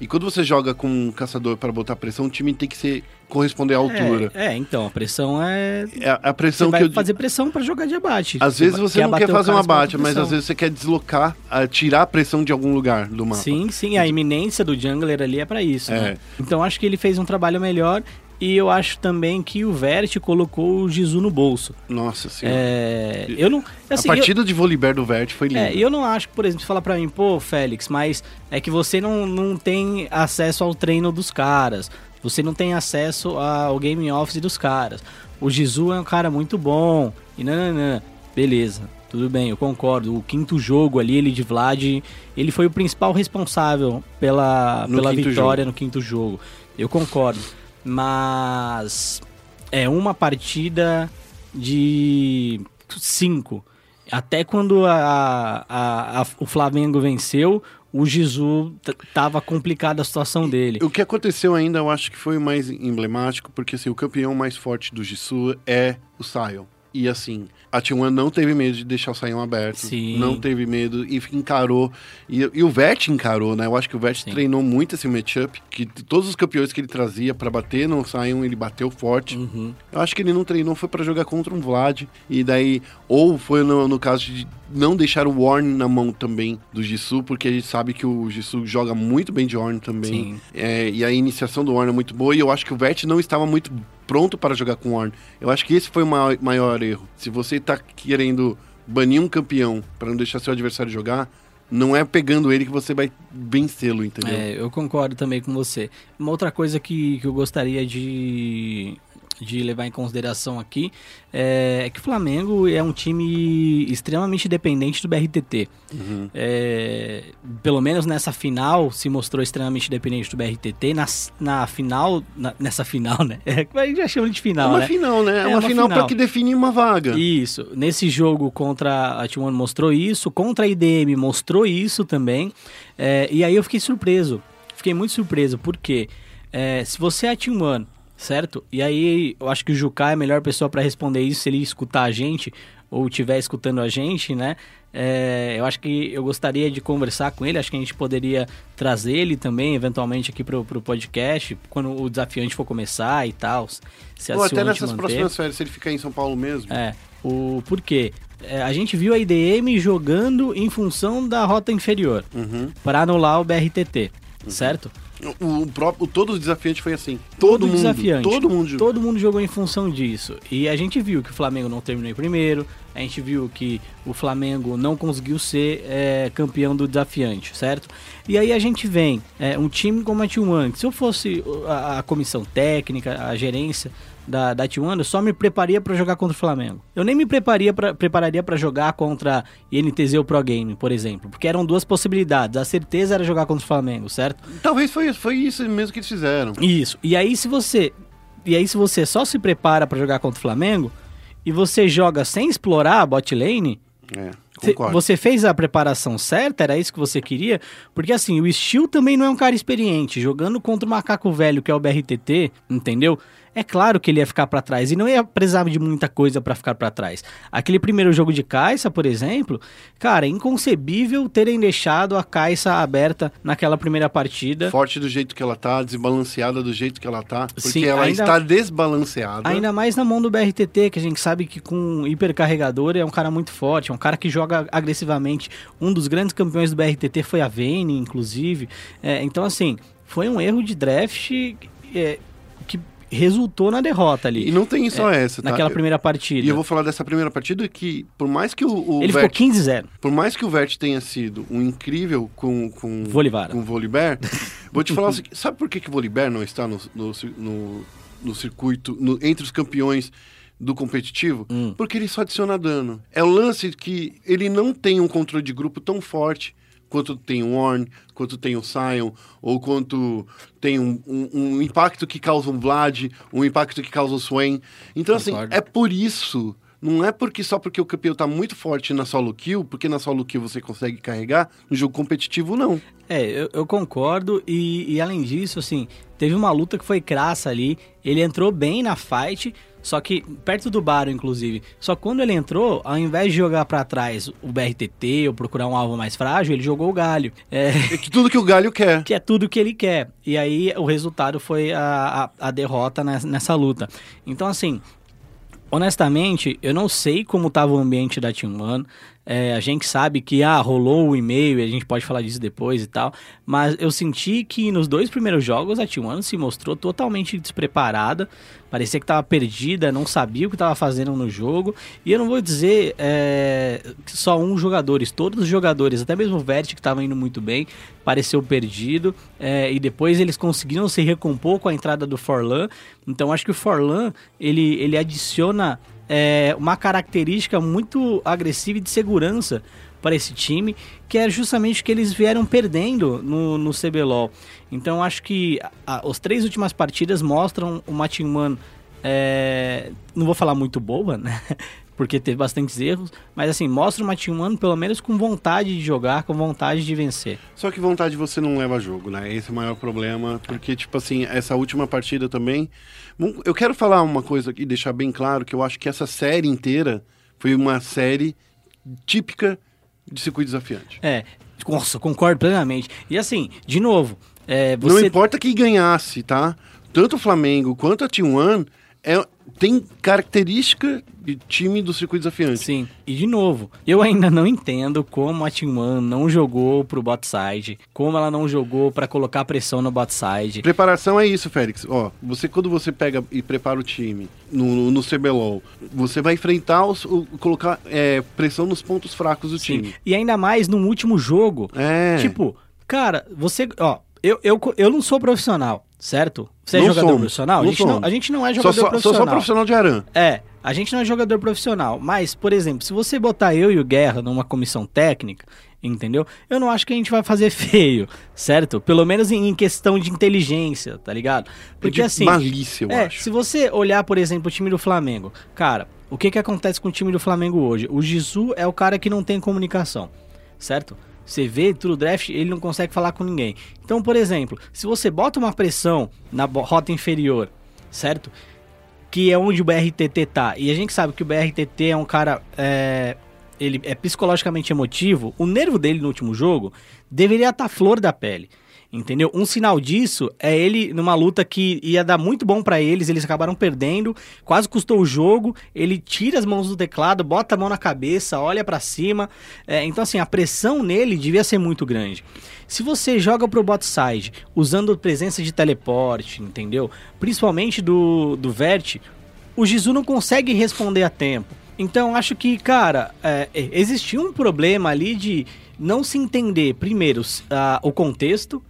E quando você joga com um caçador pra botar pressão, o time tem que ser corresponder à altura. É, é, então, a pressão é. É, a Você pressão vai que eu fazer pressão pra jogar de abate. Às vezes você não quer abater o fazer um você abate, mas às vezes você quer deslocar, tirar a pressão de algum lugar do mapa. Sim, sim, a iminência do jungler ali é pra isso, É. né? Então acho que ele fez um trabalho melhor e eu acho também que o Vert colocou o Gizu no bolso. Nossa senhora. É, eu não, assim, a partida de volibear do Vert foi eu, linda. é, eu não acho por exemplo, você fala pra mim, pô, Félix, mas é que você não, não tem acesso ao treino dos caras. Você não tem acesso ao game office dos caras. O Gizu é um cara muito bom. E nananã. Beleza, tudo bem, eu concordo. O quinto jogo ali, ele de Vlad, ele foi o principal responsável pela, No pela vitória jogo. no quinto jogo. Eu concordo. Mas é uma partida de cinco. Até quando a, a- a- o Flamengo venceu, o Gizu tava complicada a situação dele. O que aconteceu ainda, eu acho que foi o mais emblemático, porque assim, o campeão mais forte do Jisu é o Sion. E assim, a T1 não teve medo de deixar o Sion aberto. Sim. Não teve medo e encarou. E, e o Vert encarou, né? Eu acho que o Vert Sim. treinou muito esse matchup. Que todos os campeões que ele trazia pra bater no Sion, ele bateu forte. Uhum. Eu acho que ele não treinou, foi pra jogar contra um Vlad. E daí, ou foi no, no caso de não deixar o Warn na mão também do Jisoo, porque a gente sabe que o Jisoo joga muito bem de Warn também. É, e a iniciação do Warn é muito boa. E eu acho que o Vert não estava muito pronto para jogar com o Warn. Eu acho que esse foi o maior, maior erro. Se você tá querendo banir um campeão para não deixar seu adversário jogar, não é pegando ele que você vai vencê-lo, entendeu? É, eu concordo também com você. Uma outra coisa que, que eu gostaria de, de levar em consideração aqui é, é que o Flamengo é um time extremamente dependente do BRTT. É, pelo menos nessa final se mostrou extremamente dependente do BRTT. Na, na final, na- nessa final, né? É, a gente já chama de É final, uma né? final, né? É, É uma, uma final, final. para que define uma vaga. Isso. Nesse jogo contra a T1 mostrou isso, contra a IDM mostrou isso também. É, e aí eu fiquei surpreso. Fiquei muito surpreso, porque é, se você é a T1, certo? E aí eu acho que o Juká é a melhor pessoa para responder isso se ele escutar a gente ou estiver escutando a gente, né? É, eu acho que eu gostaria de conversar com ele, acho que a gente poderia trazer ele também, eventualmente, aqui pro, pro podcast, quando o desafiante for começar e tal. Se Ou até nessas manter. próximas férias, se ele ficar em São Paulo mesmo. É, o por quê? É, a gente viu a IDM jogando em função da rota inferior Uhum. para anular o BRTT, certo? O, próprio, todo desafiante foi assim. Todo, mundo. desafiante. Todo mundo. Todo mundo jogou em função disso. E a gente viu que o Flamengo não terminou em primeiro, a gente viu que o Flamengo não conseguiu ser é, campeão do desafiante, certo? E aí a gente vem, é, um time como a T1, que se eu fosse a, a comissão técnica, a gerência da, da T1, eu só me prepararia para jogar contra o Flamengo. Eu nem me prepararia pra, prepararia para jogar contra INTZ ou Pro Game, por exemplo, porque eram duas possibilidades. A certeza era jogar contra o Flamengo, certo? Talvez foi, foi isso mesmo que eles fizeram. Isso. E aí se você e aí se você só se prepara pra jogar contra o Flamengo e você joga sem explorar a bot lane, É, você fez a preparação certa, era isso que você queria? Porque assim, o Steel também não é um cara experiente, jogando contra o macaco velho que é o BRTT, entendeu? É claro que ele ia ficar pra trás e não ia precisar de muita coisa pra ficar pra trás. Aquele primeiro jogo de Caixa, por exemplo, cara, é inconcebível terem deixado a Caixa aberta naquela primeira partida. Forte do jeito que ela tá, desbalanceada do jeito que ela tá. Porque Sim, ela ainda- está desbalanceada. Ainda mais na mão do BRTT, que a gente sabe que com hipercarregador é um cara muito forte, é um cara que joga agressivamente. Um dos grandes campeões do BRTT foi a Vayne, inclusive. É, então, assim, foi um erro de draft é, resultou na derrota ali. E não tem só essa, tá? Naquela primeira partida. E eu vou falar dessa primeira partida que, por mais que o, o Ele Vert, ficou 15-0. por mais que o Vert tenha sido um incrível com com Volivara. com Volibear, vou te falar seguinte, sabe por que que o Volibear não está no, no, no, no circuito no- entre os campeões do competitivo? Hum. Porque ele só adiciona dano. É o lance que ele não tem um controle de grupo tão forte quanto tem o Warn, quanto tem o Sion, ou quanto tem um, um- um impacto que causa um Vlad, um impacto que causa o Swain. Então, assim, é por isso. Não é porque só porque o campeão tá muito forte na solo kill, porque na solo kill você consegue carregar, no jogo competitivo não. É, eu, eu concordo e, e além disso, assim, teve uma luta que foi crassa ali, ele entrou bem na fight, só que perto do Baro, inclusive. Só que quando ele entrou, ao invés de jogar pra trás o BRTT ou procurar um alvo mais frágil, ele jogou o Galho. É, É que tudo que o Galho quer. que é tudo que ele quer. E aí o resultado foi a, a, a derrota nessa, nessa luta. Então, assim, honestamente, eu não sei como estava o ambiente da Team One. É, a gente sabe que ah, rolou o e-mail e a gente pode falar disso depois e tal. Mas eu senti que nos dois primeiros jogos a Team One se mostrou totalmente despreparada. Parecia que estava perdida, não sabia o que estava fazendo no jogo. E eu não vou dizer é, só um jogador, todos os jogadores, até mesmo o Vert que estava indo muito bem, pareceu perdido. é, e depois eles conseguiram se recompor com a entrada do Forlan. Então acho que o Forlan ele, ele adiciona é, uma característica muito agressiva e de segurança para esse time, que é justamente o que eles vieram perdendo no, no CBLOL. Então acho que a, as três últimas partidas mostram uma Team One, é, não vou falar muito boa, né? Porque teve bastantes erros, mas assim, mostra uma Team One pelo menos com vontade de jogar, com vontade de vencer. Só que vontade você não leva a jogo, né? Esse é o maior problema, porque, tipo assim, essa última partida também. Eu quero falar uma coisa aqui, deixar bem claro que eu acho que essa série inteira foi uma série típica de circuito desafiante. É, nossa, concordo plenamente. E assim, de novo, é, Não você importa quem ganhasse, tá? Tanto o Flamengo quanto a Team One é, tem característica de time do circuito desafiante. Sim, e de novo, eu ainda não entendo como a Team One não jogou pro bot side, como ela não jogou pra colocar pressão no bot side. Preparação é isso, Félix. Ó, você quando você pega e prepara o time no, no CBLOL, você vai enfrentar os, o, colocar é, pressão nos pontos fracos do Sim. time. E ainda mais no último jogo. É. Tipo, cara, você, ó, eu, eu, eu não sou profissional, certo? Você é Não jogador somos, profissional? a, gente não, a gente não é jogador só, sou profissional. só profissional de Aran. É, a gente não é jogador profissional, mas, por exemplo, se você botar eu e o Guerra numa comissão técnica, entendeu? Eu não acho que a gente vai fazer feio, certo? Pelo menos em, em questão de inteligência, tá ligado? Porque de assim. malícia, eu é, acho. se você olhar, por exemplo, o time do Flamengo, cara, o que que acontece com o time do Flamengo hoje? O Gisu é o cara que não tem comunicação, certo? Você vê tudo draft, ele não consegue falar com ninguém. Então, por exemplo, se você bota uma pressão na rota inferior, certo? que é onde o BRTT tá. E a gente sabe que o BRTT é um cara. é, ele é psicologicamente emotivo. O nervo dele no último jogo deveria estar flor da pele. Entendeu? Um sinal disso é ele numa luta que ia dar muito bom pra eles, eles acabaram perdendo, quase custou o jogo. Ele tira as mãos do teclado, bota a mão na cabeça, olha pra cima. É, então, assim, a pressão nele devia ser muito grande. Se você joga pro bot side usando presença de teleporte, entendeu? Principalmente do, do Vert, o Gizu não consegue responder a tempo. Então, acho que, cara, é, é, existia um problema ali de não se entender, primeiro, ah, o contexto,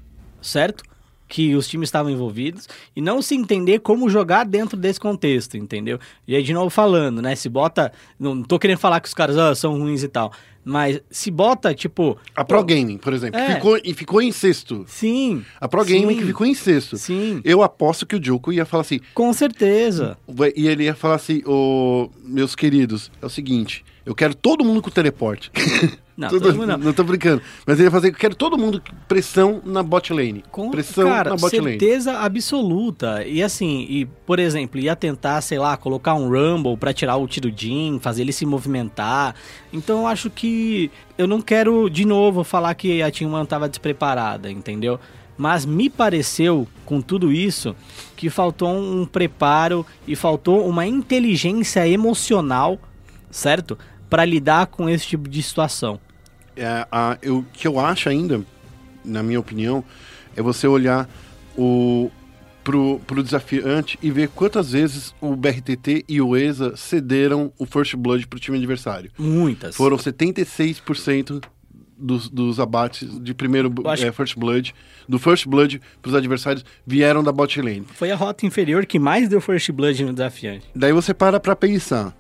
certo? Que os times estavam envolvidos, e não se entender como jogar dentro desse contexto, entendeu? E aí, de novo, falando, né? Se bota. Não tô querendo falar que os caras ah, são ruins e tal, mas se bota, tipo. A Pro Gaming, por exemplo, É. ficou, e ficou em sexto. Sim. A Pro Gaming que ficou em sexto. Sim, Eu aposto que o Joko ia falar assim, com certeza. e ele ia falar assim, ô, meus queridos, é o seguinte, eu quero todo mundo com teleporte. Não, todo mundo não. não tô brincando. Mas ele ia fazer, eu quero todo mundo pressão na bot lane. Com, pressão cara, na bot lane. certeza absoluta. E assim, e por exemplo, ia tentar, sei lá, colocar um Rumble pra tirar o do Jin, fazer ele se movimentar. Então eu acho que eu não quero de novo falar que a Team One tava despreparada, entendeu? Mas me pareceu, com tudo isso, que faltou um preparo e faltou uma inteligência emocional, certo? Pra lidar com esse tipo de situação. É, a, eu- o que eu acho ainda, na minha opinião, é você olhar o, pro, pro desafiante e ver quantas vezes o BRTT e o ESA cederam o First Blood pro time adversário. Muitas. Foram 76% dos, dos abates de primeiro acho- eh, First Blood, do First Blood pros adversários, vieram da bot lane. Foi a rota inferior que mais deu First Blood no desafiante. Daí você para pra pensar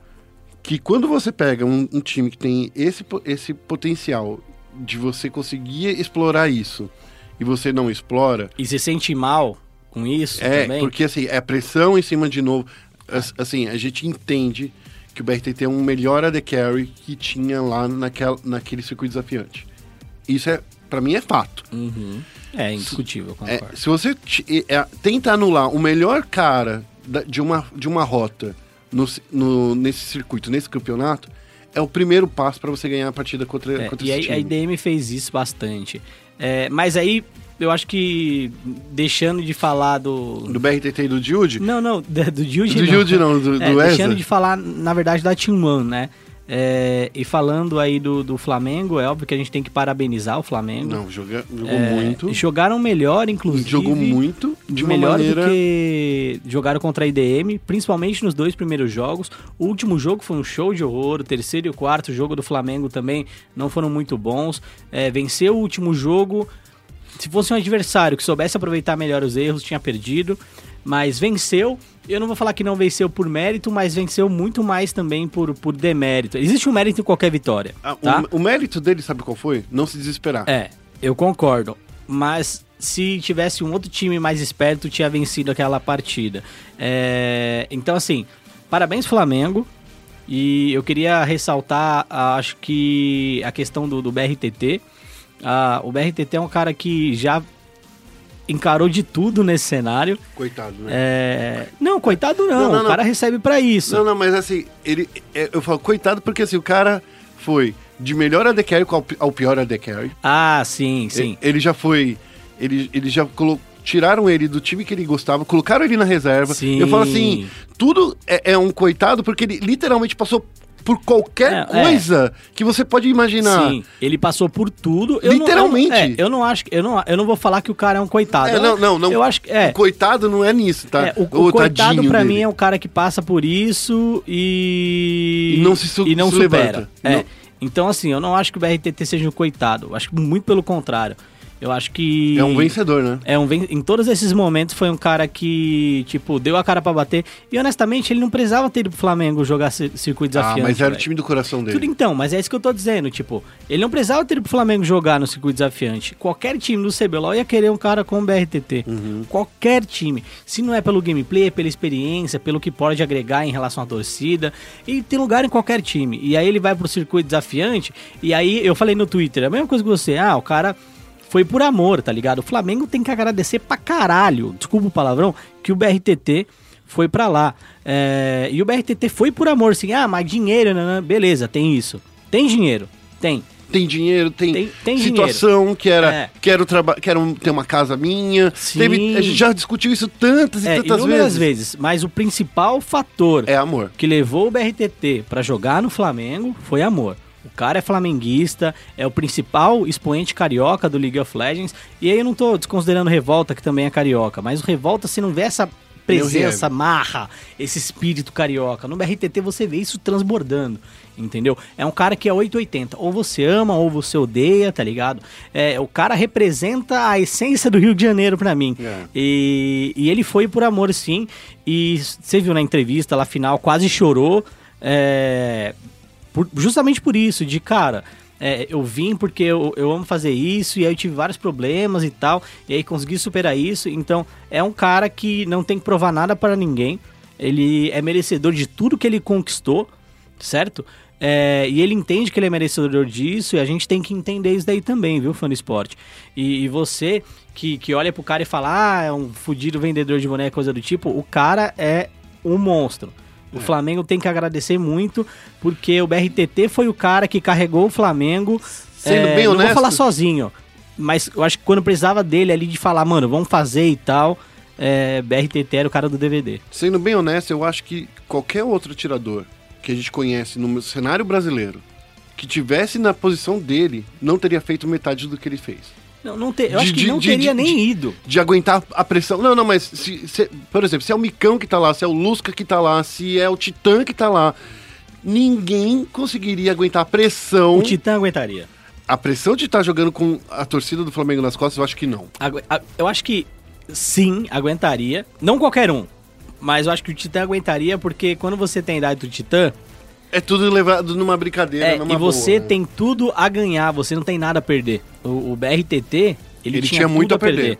que quando você pega um, um time que tem esse, esse potencial de você conseguir explorar isso e você não explora, E se sente mal com isso é também. porque assim, é pressão em cima de novo. As- Assim, a gente entende que o BRTT é um melhor AD Carry que tinha lá naquela, naquele circuito desafiante. Isso é, para mim, é fato. Uhum. É indiscutível, É, concordo. se você t- é, tenta anular o melhor cara da- de, uma, de uma rota no, no- nesse circuito, nesse campeonato, é o primeiro passo para você ganhar a partida contra, É, contra e esse a time. IDM fez isso bastante. É, mas aí, eu acho que deixando de falar do. Do BRTT e do Jude? Não, não, do, do Jude Do não. Jude não, do, É, do deixando de falar, na verdade, da Team One, né? É, e falando aí do, do Flamengo, é óbvio que a gente tem que parabenizar o Flamengo. Não, joga, jogou É, muito. Jogaram melhor, inclusive. Jogou muito, de melhor maneira... do que jogaram contra a IDM, principalmente nos dois primeiros jogos. O último jogo foi um show de horror, o terceiro e o quarto jogo do Flamengo também não foram muito bons. É, venceu o último jogo. Se fosse um adversário que soubesse aproveitar melhor os erros, tinha perdido. Mas venceu. Eu não vou falar que não venceu por mérito, mas venceu muito mais também por, por demérito. Existe um mérito em qualquer vitória. Ah, tá? o, o mérito dele, sabe qual foi? Não se desesperar. É, eu concordo. Mas se tivesse um outro time mais esperto, tinha vencido aquela partida. É, então, assim, parabéns, Flamengo. E eu queria ressaltar, ah, acho que a questão do, do BRTT. Ah, o BRTT é um cara que já encarou de tudo nesse cenário. Coitado, né? É, Não, coitado não, Não, não, o não. cara recebe pra isso. Não, não, mas assim, ele, é, eu falo coitado porque assim, o cara foi de melhor AD Carry ao pior AD Carry. Ah, sim, sim. Ele, ele já foi. Ele, ele já colocou. Tiraram ele do time que ele gostava, colocaram ele na reserva. Sim. Eu falo assim, tudo é, é um coitado porque ele literalmente passou por qualquer É, coisa que você pode imaginar. Sim, ele passou por tudo. Eu não- Literalmente. eu não, é, eu não acho que. Eu não, eu não vou falar que o cara é um coitado. É, não, não, não. Eu acho que. É, O coitado não é nisso, tá? é, o, o Ô, coitado dele. mim é o cara que passa por isso e. E não se su- e não se supera. levanta. É. Não. Então, assim, eu não acho que o BRTT seja um coitado. Eu acho que muito pelo contrário. Eu acho que. É um vencedor, né? É um ven- em todos esses momentos foi um cara que, tipo, deu a cara pra bater. E honestamente, ele não precisava ter ido pro Flamengo jogar ci- circuito Ah, desafiante. mas era o velho. time do coração dele. Tudo então, mas é isso que eu tô dizendo, tipo, ele não precisava ter ido pro Flamengo jogar no circuito desafiante. Qualquer time do CBLOL ia querer um cara com o BRTT. Uhum. Qualquer time. Se não é pelo gameplay, é pela experiência, pelo que pode agregar em relação à torcida. E tem lugar em qualquer time. E aí ele vai pro circuito desafiante, e aí eu falei no Twitter, a mesma coisa que você, ah, o cara foi por amor, tá ligado? O Flamengo tem que agradecer pra caralho, desculpa o palavrão, que o BRTT foi pra lá. É, e o BRTT foi por amor, assim, ah, mas dinheiro, beleza, tem isso. Tem dinheiro, tem. Tem dinheiro, tem, Tem- tem situação que era É. quero, traba quero ter uma casa minha. Sim. Teve, a gente já discutiu isso tantas e É, tantas vezes. vezes, mas o principal fator É amor. que levou o BRTT pra jogar no Flamengo foi amor. O cara é flamenguista, é o principal expoente carioca do League of Legends. E aí eu não tô desconsiderando Revolta, que também é carioca, mas o Revolta, se não vê essa presença, marra, esse espírito carioca. No BRTT você vê isso transbordando, entendeu? É um cara que é 880. Ou você ama, ou você odeia, tá ligado? É, o cara representa a essência do Rio de Janeiro pra mim. É. E, e ele foi por amor, sim. E você viu na entrevista lá final, quase chorou. é, por- justamente por isso, de cara. é, eu vim porque eu, eu amo fazer isso, e aí eu tive vários problemas e tal, e aí consegui superar isso. Então, é um cara que não tem que provar nada para ninguém. Ele é merecedor de tudo que ele conquistou, certo? É, e ele entende que ele é merecedor disso, e a gente tem que entender isso daí também, viu, fã do esporte? E, e você que, que olha pro cara e fala, ah, é um fudido vendedor de boneca, coisa do tipo, o cara é um monstro. O Flamengo tem que agradecer muito, porque o BRTT foi o cara que carregou o Flamengo. Sendo é, bem Não honesto- vou falar sozinho, mas eu acho que quando precisava dele ali de falar, mano, vamos fazer e tal, é, BRTT era o cara do DVD. Sendo bem honesto, eu acho que qualquer outro tirador que a gente conhece no cenário brasileiro que tivesse na posição dele não teria feito metade do que ele fez. Não, não te- eu De- acho que de- não de- teria nem ido. de aguentar a pressão. Não, não, mas, se, se- por exemplo, se é o Micão que tá lá, se é o Lusca que tá lá, se é o Titã que tá lá, ninguém conseguiria aguentar a pressão. O Titã aguentaria. A pressão de estar jogando com a torcida do Flamengo nas costas, eu acho que não. Agu- Eu acho que sim, aguentaria. Não qualquer um. Mas eu acho que o Titã aguentaria porque quando você tem a idade do Titã, É tudo levado numa brincadeira, é, numa e você boa, né? tem tudo a ganhar, você não tem nada a perder. O, o BRTT, ele, Ele tinha, tinha muito a perder.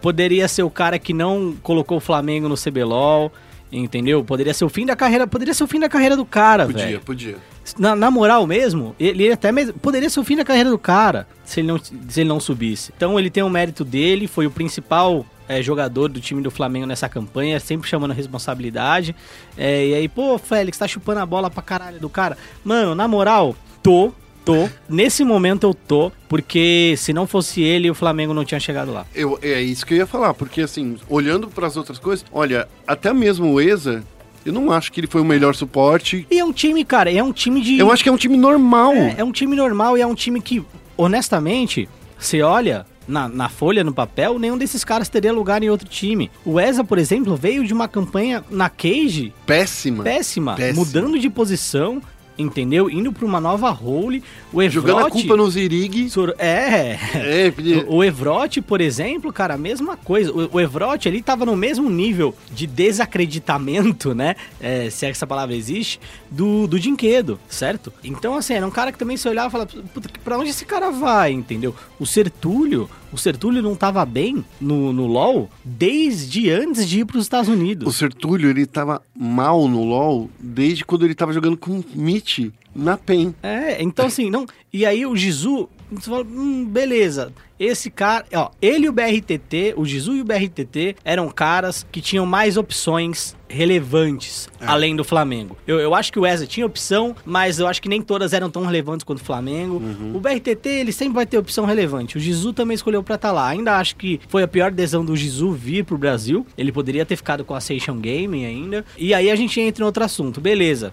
Poderia ser o cara que não colocou o Flamengo no CBLOL, entendeu? Poderia ser o fim da carreira, poderia ser o fim da carreira do cara, Podia, velho. podia. Na, na moral mesmo, ele até mesmo poderia ser o fim da carreira do cara se ele não, se ele não subisse. Então ele tem o mérito dele, foi o principal é, jogador do time do Flamengo nessa campanha, sempre chamando a responsabilidade. É, e aí, pô, Félix, tá chupando a bola pra caralho do cara. Mano, na moral, tô, tô. Nesse momento eu tô, porque se não fosse ele, o Flamengo não tinha chegado lá. Eu, é isso que eu ia falar, porque assim, olhando para as outras coisas, olha, até mesmo o ESA, eu não acho que ele foi o melhor suporte. E é um time, cara, é um time de. Eu acho que é um time normal. É, é um time normal e é um time que, honestamente, você olha na, na folha, no papel, nenhum desses caras teria lugar em outro time. O Eza, por exemplo, veio de uma campanha na Cage Péssima. péssima, Péssima. mudando de posição, entendeu? Indo pra uma nova role. O Evrote... Jogando a culpa no Zirig. Sor- É, É, o Evrote, por exemplo, cara, a mesma coisa. O, o Evrote, ele tava no mesmo nível de desacreditamento, né? É, se é que essa palavra existe, do, do Dinquedo, certo? Então, assim, era um cara que também se olhava e falava, puta, pra onde esse cara vai, entendeu? O Sertúlio, o Sertúlio não tava bem no, no LoL desde antes de ir pros Estados Unidos. O Sertúlio, ele tava mal no LoL desde quando ele tava jogando com o Mitch na PEN. É, então assim, não. E aí o Gizu, você fala, hum, beleza. Esse cara, ó, ele e o BRTT, o Gizu e o BRTT eram caras que tinham mais opções relevantes além do Flamengo. Eu, eu acho que o Wesley tinha opção, mas eu acho que nem todas eram tão relevantes quanto o Flamengo. O BRTT, ele sempre vai ter opção relevante. O Gizu também escolheu pra estar lá. Ainda acho que foi a pior decisão do Gizu vir pro Brasil. Ele poderia ter ficado com a Station Gaming ainda. E aí a gente entra em outro assunto. Beleza.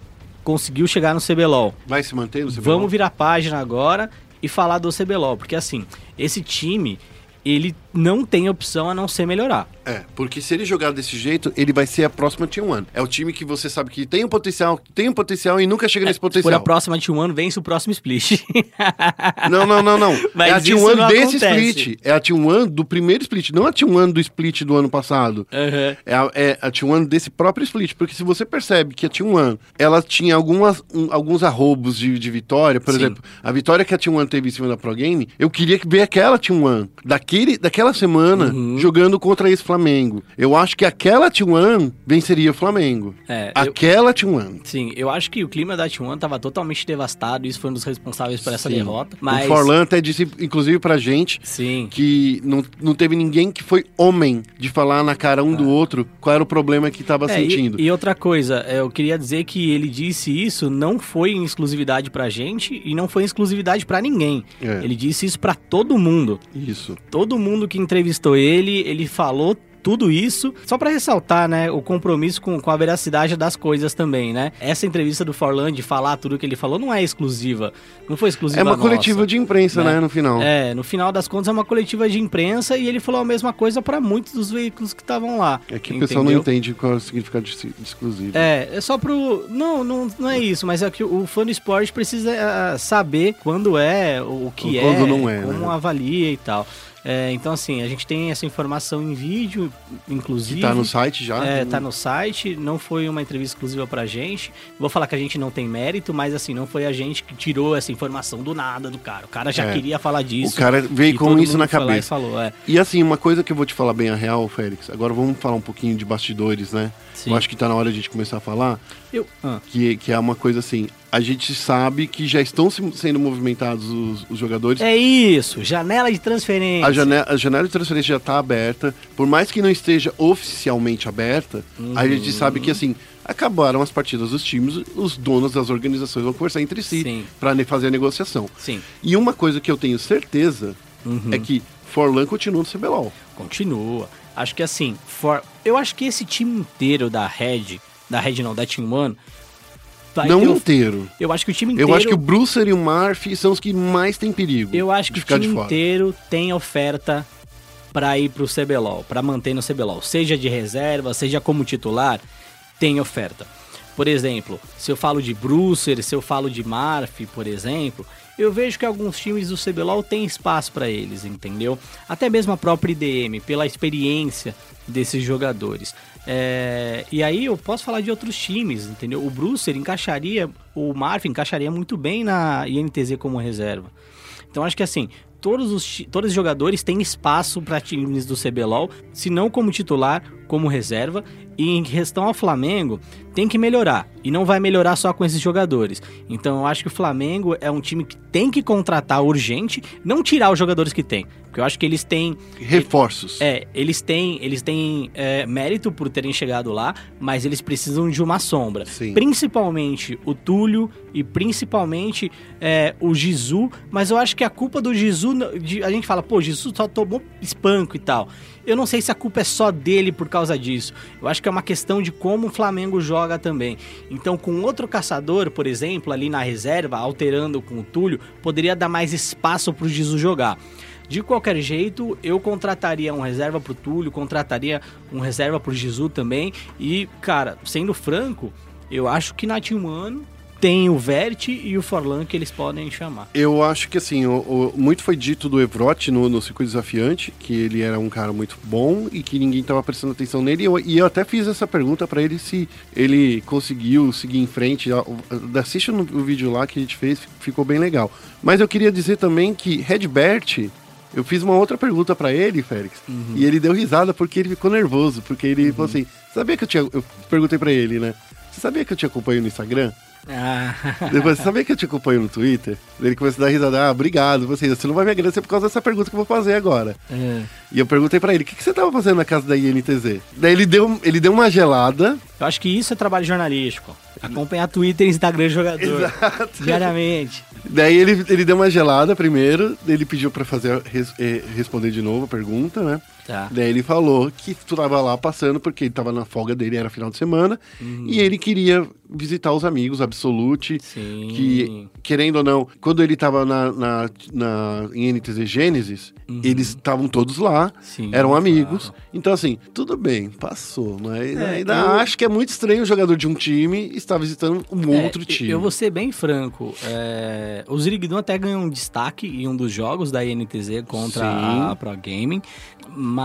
Conseguiu chegar no CBLOL. Vai se manter no CBLOL? Vamos virar a página agora e falar do CBLOL, porque assim, esse time, ele não tem opção a não ser melhorar. É, porque se ele jogar desse jeito, ele vai ser a próxima T1. É o time que você sabe que tem um potencial, tem um potencial e nunca chega nesse Se for potencial. a próxima T1, vence o próximo split. Não, não, não, não. Mas é a isso T1 não desse acontece. split. É a T1 do primeiro split, não a T1 do split do ano passado. Aham. É a, é a T1 desse próprio split. Porque se você percebe que a T1 ela tinha algumas, um- alguns arrobos de, de vitória, por Sim. exemplo, a vitória que a T1 teve em cima da Pro Game, eu queria que ver aquela T1 daquele, daquela semana Uhum. jogando contra esse Flamengo. Eu acho que aquela T1 venceria o Flamengo. É, eu- aquela T1. Sim, eu acho que o clima da T1 tava totalmente devastado, isso foi um dos responsáveis por essa Sim. derrota. Mas... O Forlan até disse, inclusive pra gente, Sim. que não, não teve ninguém que foi homem de falar na cara um do outro qual era o problema que tava É, e- sentindo. E, outra coisa, é, eu queria dizer que ele disse isso não foi em exclusividade pra gente e não foi em exclusividade pra ninguém. É. Ele disse isso pra todo mundo. Isso. Todo mundo que entrevistou ele, ele falou tudo isso, só pra ressaltar, né, o compromisso com, com a veracidade das coisas também, né? Essa entrevista do Forlan de falar tudo que ele falou não é exclusiva, não foi exclusiva É uma nossa. coletiva de imprensa, né? né, no final. É, no final das contas é uma coletiva de imprensa e ele falou a mesma coisa pra muitos dos veículos que estavam lá. É que o pessoal não entende qual é o significado de, de exclusivo. É, é só pro. Não, não, não é isso, mas é que o fã do esporte precisa ah, saber quando é, o que Ou é, quando não é, como né? avalia e tal. É, então, assim, a gente tem essa informação em vídeo, inclusive. Que tá no site já. É, tá no site, não foi uma entrevista exclusiva pra gente. Vou falar que a gente não tem mérito, mas assim, não foi a gente que tirou essa informação do nada do cara. O cara já É. queria falar disso. O cara veio com isso na lá e cabeça. falou, é. E assim, uma coisa que eu vou te falar bem a real, Félix. Agora vamos falar um pouquinho de bastidores, né? Sim. Eu acho que tá na hora de a gente começar a falar. Eu, ah, Que, que é uma coisa assim. A gente sabe que já estão se- sendo movimentados os, os jogadores. é isso, janela de transferência. A janela, a janela de transferência já está aberta. Por mais que não esteja oficialmente aberta, a gente sabe que assim. Acabaram as partidas dos times, os donos das organizações vão conversar entre si para fazer a negociação. Sim, E uma coisa que eu tenho certeza Uhum. é que Forlan continua no CBLOL. continua. Acho que assim, for... eu acho que esse time inteiro da Red, da Red não, da Team One, Não inteiro. Eu acho que o time inteiro. Eu acho que o Brucer e o Murphy são os que mais têm perigo. Eu acho que o time inteiro tem oferta pra ir pro CBLOL, pra manter no CBLOL, seja de reserva, seja como titular, tem oferta. Por exemplo, se eu falo de Brucer, se eu falo de Marf, por exemplo, eu vejo que alguns times do CBLOL têm espaço pra eles, entendeu? Até mesmo a própria IDM, pela experiência desses jogadores. É, e aí eu posso falar de outros times, entendeu? O Brucer encaixaria, o Marf encaixaria muito bem na INTZ como reserva. Então acho que assim, todos os, todos os jogadores têm espaço para times do CBLOL, se não como titular, como reserva. E em questão ao Flamengo, tem que melhorar. E não vai melhorar só com esses jogadores. Então eu acho que o Flamengo é um time que tem que contratar urgente, não tirar os jogadores que tem. Porque eu acho que eles têm Reforços. é, eles têm, eles têm é, mérito por terem chegado lá, mas eles precisam de uma sombra. Sim. Principalmente o Túlio e principalmente é, o Gizu, mas eu acho que a culpa do Gizu, a gente fala, pô, Gizu só tomou espanco e tal. Eu não sei se a culpa é só dele por causa disso. Eu acho que é uma questão de como o Flamengo joga também. Então, com outro caçador, por exemplo, ali na reserva, alterando com o Túlio, poderia dar mais espaço pro Gizu jogar. De qualquer jeito, eu contrataria um reserva pro Túlio, contrataria um reserva pro Gizu também. E, cara, sendo franco, eu acho que na T1 tem o Vert e o Forlan que eles podem chamar. Eu acho que assim, o, o- muito foi dito do Evrot no, no circuito desafiante, que ele era um cara muito bom e que ninguém tava prestando atenção nele. E eu, e eu até fiz essa pergunta pra ele se ele conseguiu seguir em frente. Assiste no, o vídeo lá que a gente fez, ficou bem legal. Mas eu queria dizer também que Redbert. Eu fiz uma outra pergunta pra ele, Félix, e ele deu risada porque ele ficou nervoso, porque ele falou assim: sabia que eu tinha. Eu perguntei pra ele, né? Você sabia que eu te acompanho no Instagram? Ah, Depois, você sabia que eu te acompanho no Twitter? Ele começou a dar risada. Ah, obrigado. Você, você não vai me agradecer por causa dessa pergunta que eu vou fazer agora. é. E eu perguntei pra ele, o que, que você tava fazendo na casa da INTZ? Daí ele deu, ele deu uma gelada. eu acho que isso é trabalho jornalístico. Acompanhar Twitter e Instagram do jogador. Exato. Diariamente. Daí ele, ele deu uma gelada primeiro, ele pediu pra fazer, res- eh, responder de novo a pergunta, né? Tá. Daí ele falou que tu tava lá passando porque ele tava na folga dele, era final de semana, Uhum. e ele queria visitar os amigos, Absolute, Sim. que, querendo ou não, quando ele tava na, na, na, em NTZ Gênesis, eles estavam todos lá, Uhum. Sim, eram claro. amigos. Então, assim, tudo bem, passou. Mas É, ainda eu- acho que é muito estranho o jogador de um time estar visitando um É, outro time. Eu vou ser bem franco. É, o Zirigdon até ganhou um destaque em um dos jogos da INTZ contra Sim. a Pro Gaming, mas.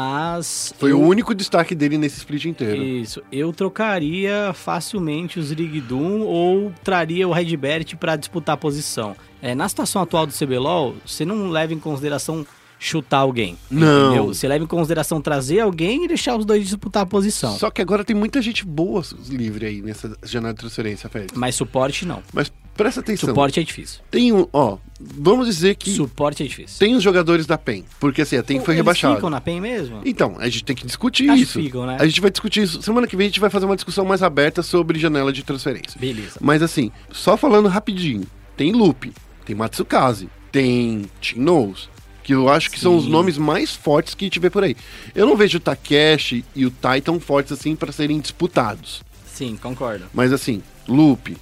Foi eu- o único destaque dele nesse split inteiro. Isso, eu trocaria facilmente o Zirigdum ou traria o Redbert para disputar a posição. É, na situação atual do CBLOL, você não leva em consideração chutar alguém. Não. entendeu? Você leva em consideração trazer alguém e deixar os dois disputar a posição. Só que agora tem muita gente boa livre aí nessa janela de transferência, Félix. Mas suporte não. Mas presta atenção. Suporte é difícil. Tem um, ó, vamos dizer que Suporte é difícil. tem os jogadores da PEN, porque assim, a PEN foi rebaixada. ficam na PEN mesmo? Então, a gente tem que discutir Acho isso. ficam, né? A gente vai discutir isso. Semana que vem a gente vai fazer uma discussão mais aberta sobre janela de transferência. Beleza. Mas assim, só falando rapidinho, tem Lupe, tem Matsukaze, tem Team Knows, que eu acho que são os Sim. nomes mais fortes que a gente vê por aí. Eu não vejo o Takeshi e o Tai tão fortes assim para serem disputados. Sim, concordo. Mas assim, Lupe,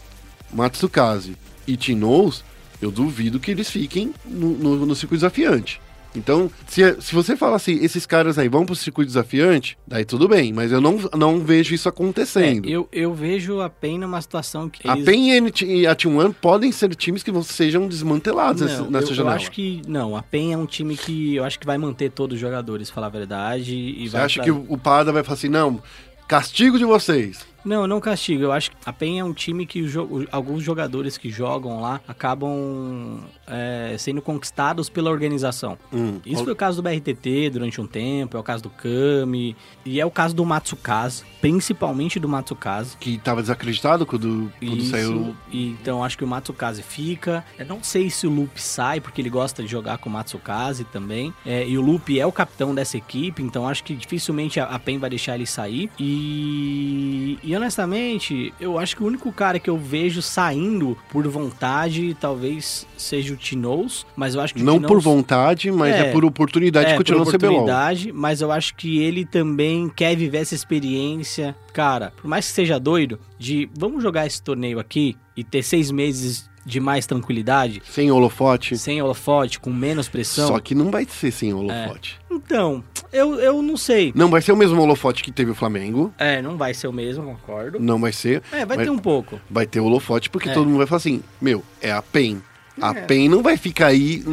Matsukaze e Knows, eu duvido que eles fiquem no, no, no circuito desafiante. Então, se, se você fala assim, esses caras aí vão pro circuito desafiante, daí tudo bem, mas eu não, não vejo isso acontecendo. É, eu, eu vejo a PEN numa situação que. A eles- PEN e a NT e a Team One podem ser times que sejam desmantelados nessa, Não, nessa eu, eu janela. acho que. Não, a PEN é um time que eu acho que vai manter todos os jogadores, falar a verdade. E Você acha pra- que o, o Pada vai falar assim, não, castigo de vocês. Não, não castigo. Eu acho que a PEN é um time que jo- alguns jogadores que jogam lá acabam é, sendo conquistados pela organização. Hum. Isso foi o caso do BRTT durante um tempo, é o caso do Kami, e é o caso do Matsukaze, principalmente do Matsukaze. Que tava desacreditado quando, quando Isso, saiu. então acho que o Matsukaze fica. Eu não sei se o Lupe sai, porque ele gosta de jogar com o Matsukaze também. É, e o Lupe é o capitão dessa equipe, então acho que dificilmente a, a PEN vai deixar ele sair. E, e E honestamente, eu acho que o único cara que eu vejo saindo por vontade talvez seja o Tinoz, mas eu acho que o Não Tinoz- por vontade, mas é, É. por oportunidade de é, continuar por no CBLOL. oportunidade, mas eu acho que ele também quer viver essa experiência. Cara, por mais que seja doido, de vamos jogar esse torneio aqui e ter seis meses de mais tranquilidade, Sem holofote. sem holofote, com menos pressão. Só que não vai ser sem holofote. Então, eu, eu não sei. Não vai ser o mesmo holofote que teve o Flamengo. É, não vai ser o mesmo, concordo. Não vai ser. É, vai ter um pouco. Vai ter holofote, porque É. todo mundo vai falar assim: Meu, é a PEN. A É. PEN não vai ficar aí.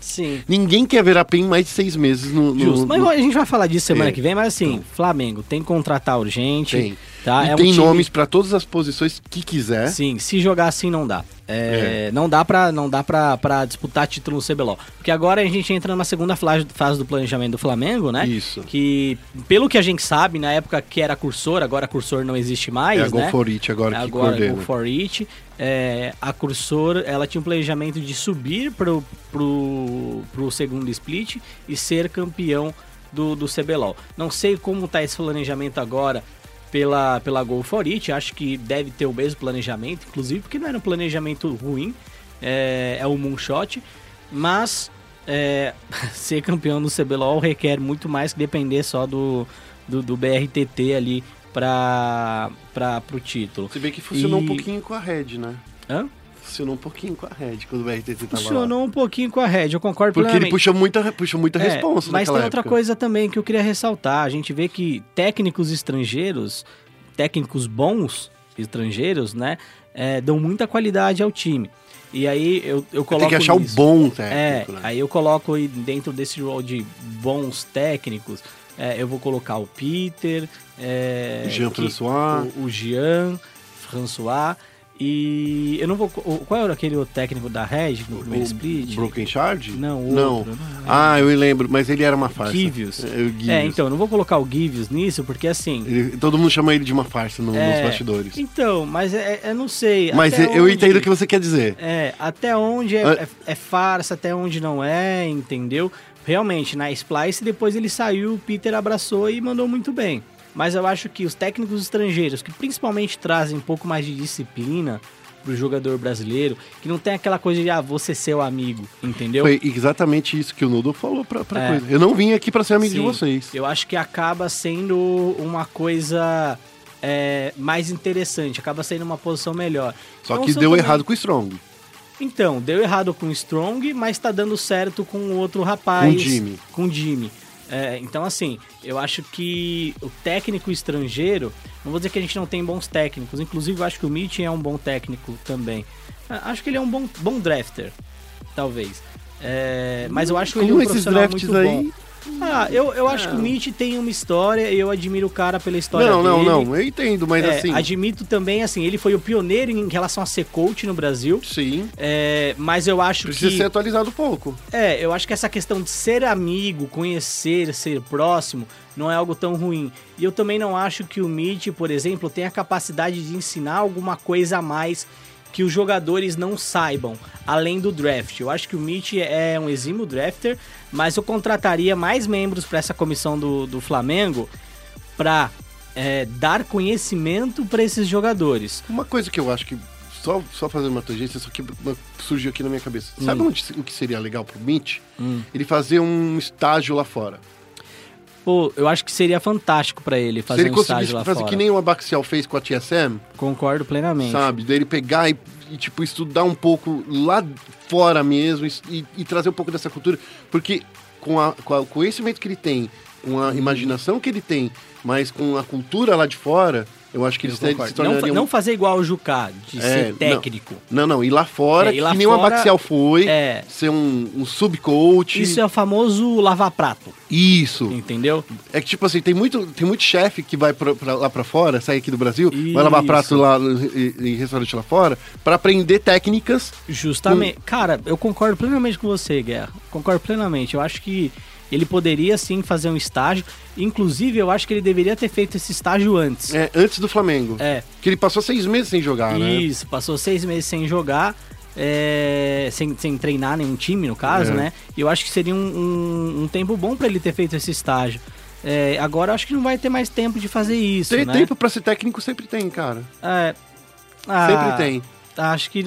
Sim. Ninguém quer ver a PEN mais de seis meses no. no- Justo. Mas no- a gente vai falar disso semana É. que vem, mas assim, Flamengo tem que contratar urgente. Tem. Tá? e é um tem time- nomes pra todas as posições que quiser. Sim, se jogar assim não dá. É, Não dá pra, não dá pra disputar título no CBLOL. Porque agora a gente entra numa segunda fase, do planejamento do Flamengo, né? Isso. Que, pelo que a gente sabe, na época que era cursor, agora cursor não existe mais, É a Go né? for It agora, que agora coordena. Go for It. É, a Cursor, ela tinha um planejamento de subir pro, pro, pro segundo split e ser campeão do, do CBLOL. Não sei como tá esse planejamento agora pela, pela Go for It, acho que deve ter o mesmo planejamento, inclusive porque não era um planejamento ruim, é, é o Moonshot, mas é, ser campeão do CBLOL requer muito mais que depender só do, do, do BRTT ali para o título. Você vê que funcionou E- um pouquinho com a Red, né? Hã? Funcionou um pouquinho com a Red quando o BRTT tava lá. Funcionou um pouquinho com a Red, eu concordo Porque ele puxou muita, puxou muita É, responsa Mas tem naquela outra época. coisa também que eu queria ressaltar. A gente vê que técnicos estrangeiros, técnicos bons estrangeiros, né, é, dão muita qualidade ao time. E aí eu, eu coloco Tem que achar nisso. o bom É, técnico, né? aí eu coloco dentro desse rol de bons técnicos, é, eu vou colocar o Peter, é, Jean que- François. o, o Jean, François, e eu não vou... o- Qual era aquele outro técnico da Red no primeiro split? Broken Shard? Não, o Não. outro, não lembro. Ah, eu lembro, mas ele era uma farsa. Givius. É, o Givius. É, então, não vou colocar o Givius nisso, porque assim... Ele- todo mundo chama ele de uma farsa no- é, nos bastidores. Então, mas é, é- eu não sei. Mas até eu eu onde- entendo o que você quer dizer. É, até onde é, Ah. é, é farsa, até onde não é, entendeu? Realmente, na Splice, depois ele saiu, o Peter abraçou e mandou muito bem. Mas eu acho que os técnicos estrangeiros, que principalmente trazem um pouco mais de disciplina pro jogador brasileiro, que não tem aquela coisa de, ah, você seu amigo, entendeu? Foi exatamente isso que o Nudo falou pra, pra É. coisa. Eu não vim aqui pra ser amigo de Sim, vocês. Eu acho que acaba sendo uma coisa é, mais interessante, acaba sendo uma posição melhor. Só Não que deu também- errado com o Strong. Então, deu errado com o Strong, mas tá dando certo com o outro rapaz. Com o Jimmy. Com o Jimmy. É, então, assim, eu acho que o técnico estrangeiro, não vou dizer que a gente não tem bons técnicos, inclusive eu acho que o Mitch é um bom técnico também. Ah, Acho que ele é um bom, bom drafter, talvez. É, mas eu acho ele Com um profissional muito aí. bom. Ah, eu, eu acho que o Mitch tem uma história e eu admiro o cara pela história Não, não, dele. não. Eu entendo, mas É, assim. Admito também, assim, ele foi o pioneiro em relação a ser coach no Brasil. Sim. É, mas eu acho Precisa que. ser atualizado um pouco. É, eu acho que essa questão de ser amigo, conhecer, ser próximo, não é algo tão ruim. E eu também não acho que o Mitch, por exemplo, tenha a capacidade de ensinar alguma coisa a mais que os jogadores não saibam, além do draft. Eu acho que o Mitch é um exímio drafter, mas eu contrataria mais membros para essa comissão do, do Flamengo para dar conhecimento para esses jogadores. Uma coisa que eu acho que. Só, só fazendo uma tangência, isso aqui uma- surgiu aqui na minha cabeça. Sabe Hum. onde, o que seria legal pro Mitch? Ele fazer um estágio lá fora. Pô, eu acho que seria fantástico para ele fazer ele um estágio lá fazer fora. que nem o Abaxial fez com a TSM, Concordo plenamente. sabe? Daí ele pegar e, e, tipo, estudar um pouco lá fora mesmo e, e- trazer um pouco dessa cultura. Porque com, a, com a- o conhecimento que ele tem, com Uhum. a imaginação que ele tem, mas com a cultura lá de fora, eu acho que Eu eles se concordo. tornariam... não, não fazer igual o Jucá, de É, ser não. técnico. Não, não, ir lá fora, É, ir lá que nem o Abaxial foi, é. ser um, um subcoach. Isso é o famoso lava-prato, Isso. entendeu? É que, tipo assim, tem muito, tem muito chefe que vai pra, pra- lá pra fora, sai aqui do Brasil, vai lavar Isso. prato lá em, em restaurante lá fora, pra aprender técnicas. Justamente. Cara, eu concordo plenamente com você, Guerra. Concordo plenamente. Eu acho que ele poderia sim fazer um estágio. Inclusive, eu acho que ele deveria ter feito esse estágio antes. é, antes do Flamengo. É. Que ele passou seis meses sem jogar, né? Isso, passou seis meses sem jogar, é, sem, sem treinar nenhum time, no caso, É. né? E eu acho que seria um, um- um tempo bom pra ele ter feito esse estágio. É, agora eu acho que não vai ter mais tempo de fazer isso, Tem né? tempo pra ser técnico, sempre tem, cara. É, ah, Sempre tem. Acho que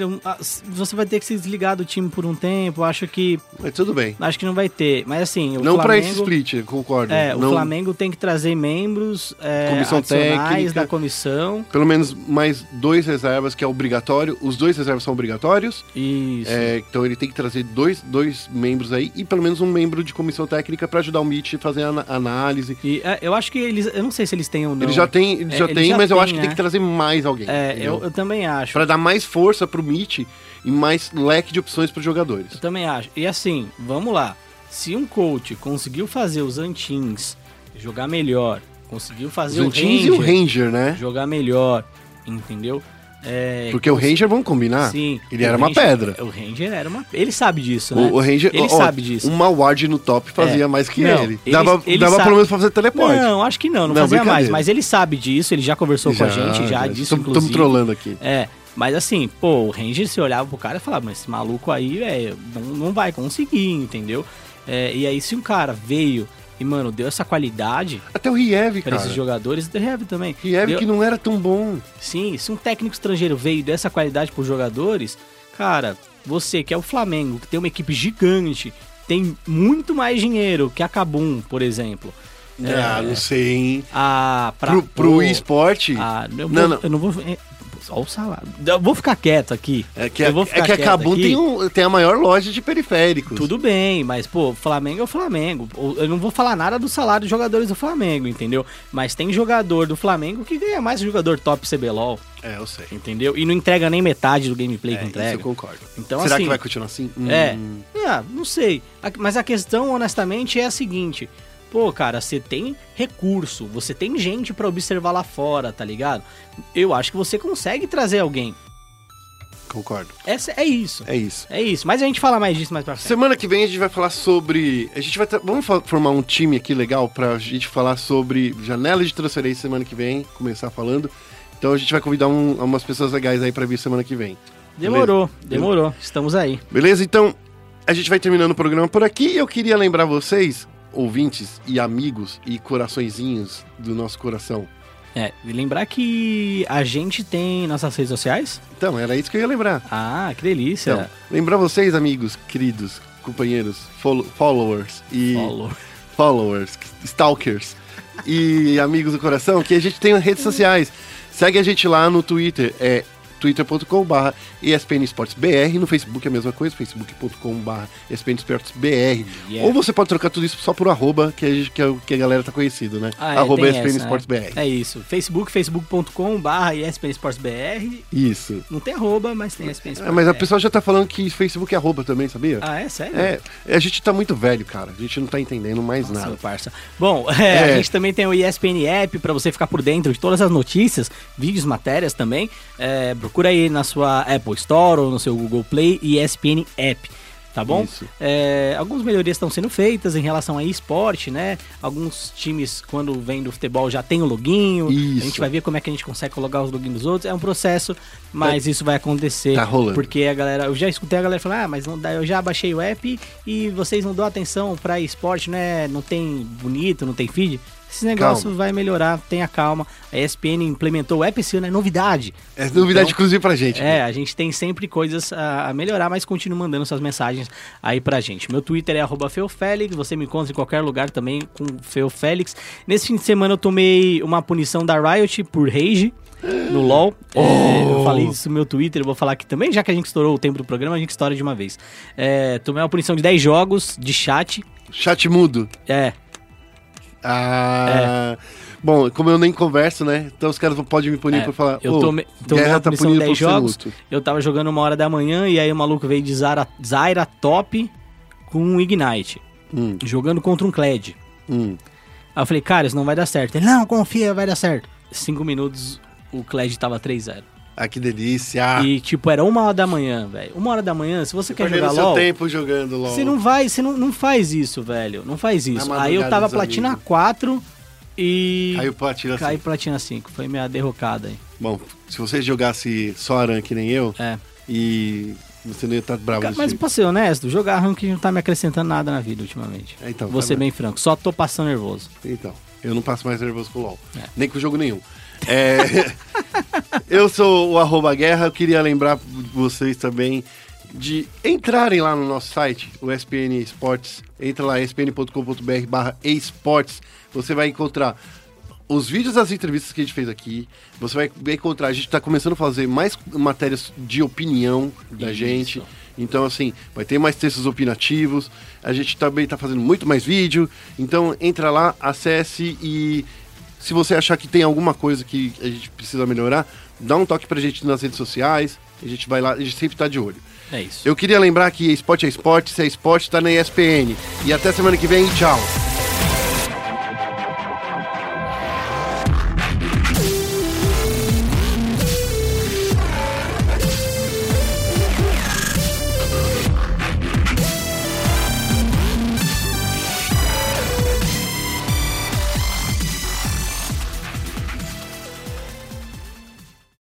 você vai ter que se desligar do time por um tempo. Acho que Mas tudo bem. acho que não vai ter. Mas assim, o não pra Flamengo, esse split, eu concordo. É, o Não- Flamengo tem que trazer membros é, Comissão técnica. da comissão. Pelo menos mais dois reservas, que é obrigatório. Os dois reservas são obrigatórios. Isso. É, então ele tem que trazer dois, dois membros aí e pelo menos um membro de comissão técnica pra ajudar o Mitch a fazer a análise. E é, eu acho que eles. Eu não sei se eles têm ou não. Ele já tem, ele É, já ele tem já mas eu tem, acho que né? tem que trazer mais alguém. É, eu, eu também acho. Pra dar mais força pro Mitch e mais leque de opções pros jogadores. Eu também acho. E assim, vamos lá. Se um coach conseguiu fazer os Antins jogar melhor, conseguiu Os fazer o Antins Ranger, e o Ranger, né? jogar melhor, entendeu? É, Porque o Ranger, vamos combinar, Sim. ele era uma Ranger- pedra. O Ranger era uma. Ele sabe disso, né? O, o Ranger, Ele ó, sabe disso. Uma ward no top fazia É. mais que Não, ele. ele- Dava, ele dava sabe- pelo menos pra fazer teleporte. Não, acho que não, não, Não, fazia mais. Mas ele sabe disso, ele já conversou com a gente, já, disso, Estamos inclusive. trolando aqui. É, mas assim, pô, o Ranger se olhava pro cara e falava, mas esse maluco aí, velho, não, não vai conseguir, entendeu? É, e aí, se um cara veio e, mano, deu essa qualidade Até o Riev, pra cara. esses jogadores, The Heavy também. Riev Deu- que não era tão bom. Sim, se um técnico estrangeiro veio e deu essa qualidade pros jogadores, cara, você que é o Flamengo, que tem uma equipe gigante, tem muito mais dinheiro que a Kabum, por exemplo. Ah, É, não sei, hein? a, pra, pro pro pô, esporte, Ah, eu, Não, vou, não. eu não vou. É, Olha o salário. Eu vou ficar quieto aqui. é que, eu a, vou é ficar que a aqui. tem, um, tem a maior loja de periféricos. Tudo bem, mas, pô, Flamengo é o Flamengo. Eu não vou falar nada do salário dos jogadores do Flamengo, entendeu? Mas tem jogador do Flamengo que ganha mais que jogador top CBLOL, É, eu sei. entendeu? E não entrega nem metade do gameplay É, que isso entrega. eu concordo. Então, Será assim, que vai continuar assim? É. Hum. Ah, não sei. Mas a questão, honestamente, é a seguinte. Pô, cara, você tem recurso, você tem gente pra observar lá fora, tá ligado? Eu acho que você consegue trazer alguém. Concordo. Essa, é isso. É isso. É isso. Mas a gente fala mais disso mais pra frente. Semana que vem a gente vai falar sobre. A gente vai. Vamos formar um time aqui legal pra gente falar sobre janela de transferência semana que vem, começar falando. Então a gente vai convidar um- umas pessoas legais aí pra vir semana que vem. Demorou, demorou. Estamos aí. Beleza? Então a gente vai terminando o programa por aqui. E eu queria lembrar vocês, ouvintes e amigos e coraçõezinhos do nosso coração. É, e lembrar que a gente tem nossas redes sociais. Então, era isso que eu ia lembrar. Ah, que delícia. Então, lembrar vocês, amigos, queridos, companheiros, follow- followers e Follow. followers, stalkers e amigos do coração, que a gente tem redes sociais. Segue a gente lá no Twitter, é twitter.com.br ESPN Esportes BR, no Facebook é a mesma coisa, facebook.com.br ESPN Esportes BR. Yeah. Ou você pode trocar tudo isso só por arroba, que a, gente, que é o que a galera tá conhecido, né? Ah, é, arroba tem ESPN essa, Esportes né? BR. É isso. Facebook, facebook.com barra ESPN Sports BR. Isso. Não tem arroba, mas tem ESPN É, mas a pessoa já tá falando que Facebook é arroba também, sabia? Ah, é? Sério? É, a gente tá muito velho, cara. A gente não tá entendendo mais Nossa, nada. parça. Bom, é, É. a gente também tem o ESPN App para você ficar por dentro de todas as notícias, vídeos, matérias também. É, procura aí na sua Apple Store ou no seu Google Play ESPN App. Tá bom? É, algumas melhorias estão sendo feitas em relação a esporte, né? Alguns times, quando vem do futebol, já tem o loginho. Isso. A gente vai ver como é que a gente consegue colocar os logins dos outros. É um processo, mas isso vai acontecer. Tá rolando. Porque a galera, eu já escutei a galera falar, ah, mas não dá, eu já baixei o app e vocês não dão atenção pra esporte, né? Não tem bonito, não tem feed. Esse negócio Calma. vai melhorar, tenha calma. A ESPN implementou o app esse ano, é novidade. É novidade Então, exclusiva pra gente. É, a gente tem sempre coisas a, melhorar, mas continue mandando suas mensagens aí pra gente. Meu Twitter é arroba feofélix, você me encontra em qualquer lugar também com feofélix. Nesse fim de semana eu tomei uma punição da Riot por rage no LoL. É, eu falei isso no meu Twitter, eu vou falar aqui também, já que a gente estourou o tempo do programa, a gente estoura de uma vez. É, tomei uma punição de 10 jogos de chat. Chat mudo. É, Ah. Bom, como eu nem converso, né? Então os caras não podem me punir É, por falar. eu "Ô, tomei, tomei Guerra tá punido de por 10 jogos. luto." Eu tava jogando uma hora da manhã e aí o maluco veio de Zaira top com um Ignite. Hum, Jogando contra um Kled. hum. Aí eu falei, cara, isso não vai dar certo. Ele, não, confia, vai dar certo. Cinco minutos, o Kled tava 3-0. Ah, que delícia. E, tipo, era uma hora da manhã, velho. Uma hora da manhã, se você quer jogar seu LOL, tempo jogando LOL. você não vai, você não, não faz isso, velho. Não faz isso. Aí eu tava platina amigos. 4 e... Caiu pra tirar Cai platina 5. Foi minha derrocada aí. Bom, se você jogasse só Aran que nem eu, É. e você não ia estar bravo desse Mas jeito. pra ser honesto, jogar ranking não tá me acrescentando nada na vida ultimamente. É, então, Vou tá ser bem. bem franco, só tô passando nervoso. Então, eu não passo mais nervoso com o LoL. É. Nem com jogo nenhum. É, eu sou o arroba guerra, eu queria lembrar vocês também de entrarem lá no nosso site, o SPN Esportes. Entra lá, spn.com.br barra esportes. Você vai encontrar os vídeos das entrevistas que a gente fez aqui. Você vai encontrar, a gente está começando a fazer mais matérias de opinião da Isso. gente. Então, assim, vai ter mais textos opinativos. A gente também está fazendo muito mais vídeo. Então, entra lá, acesse e se você achar que tem alguma coisa que a gente precisa melhorar, dá um toque pra gente nas redes sociais. A gente vai lá, a gente sempre tá de olho. É isso. Eu queria lembrar que esporte é esporte, se é esporte, tá na ESPN. E até semana que vem, tchau.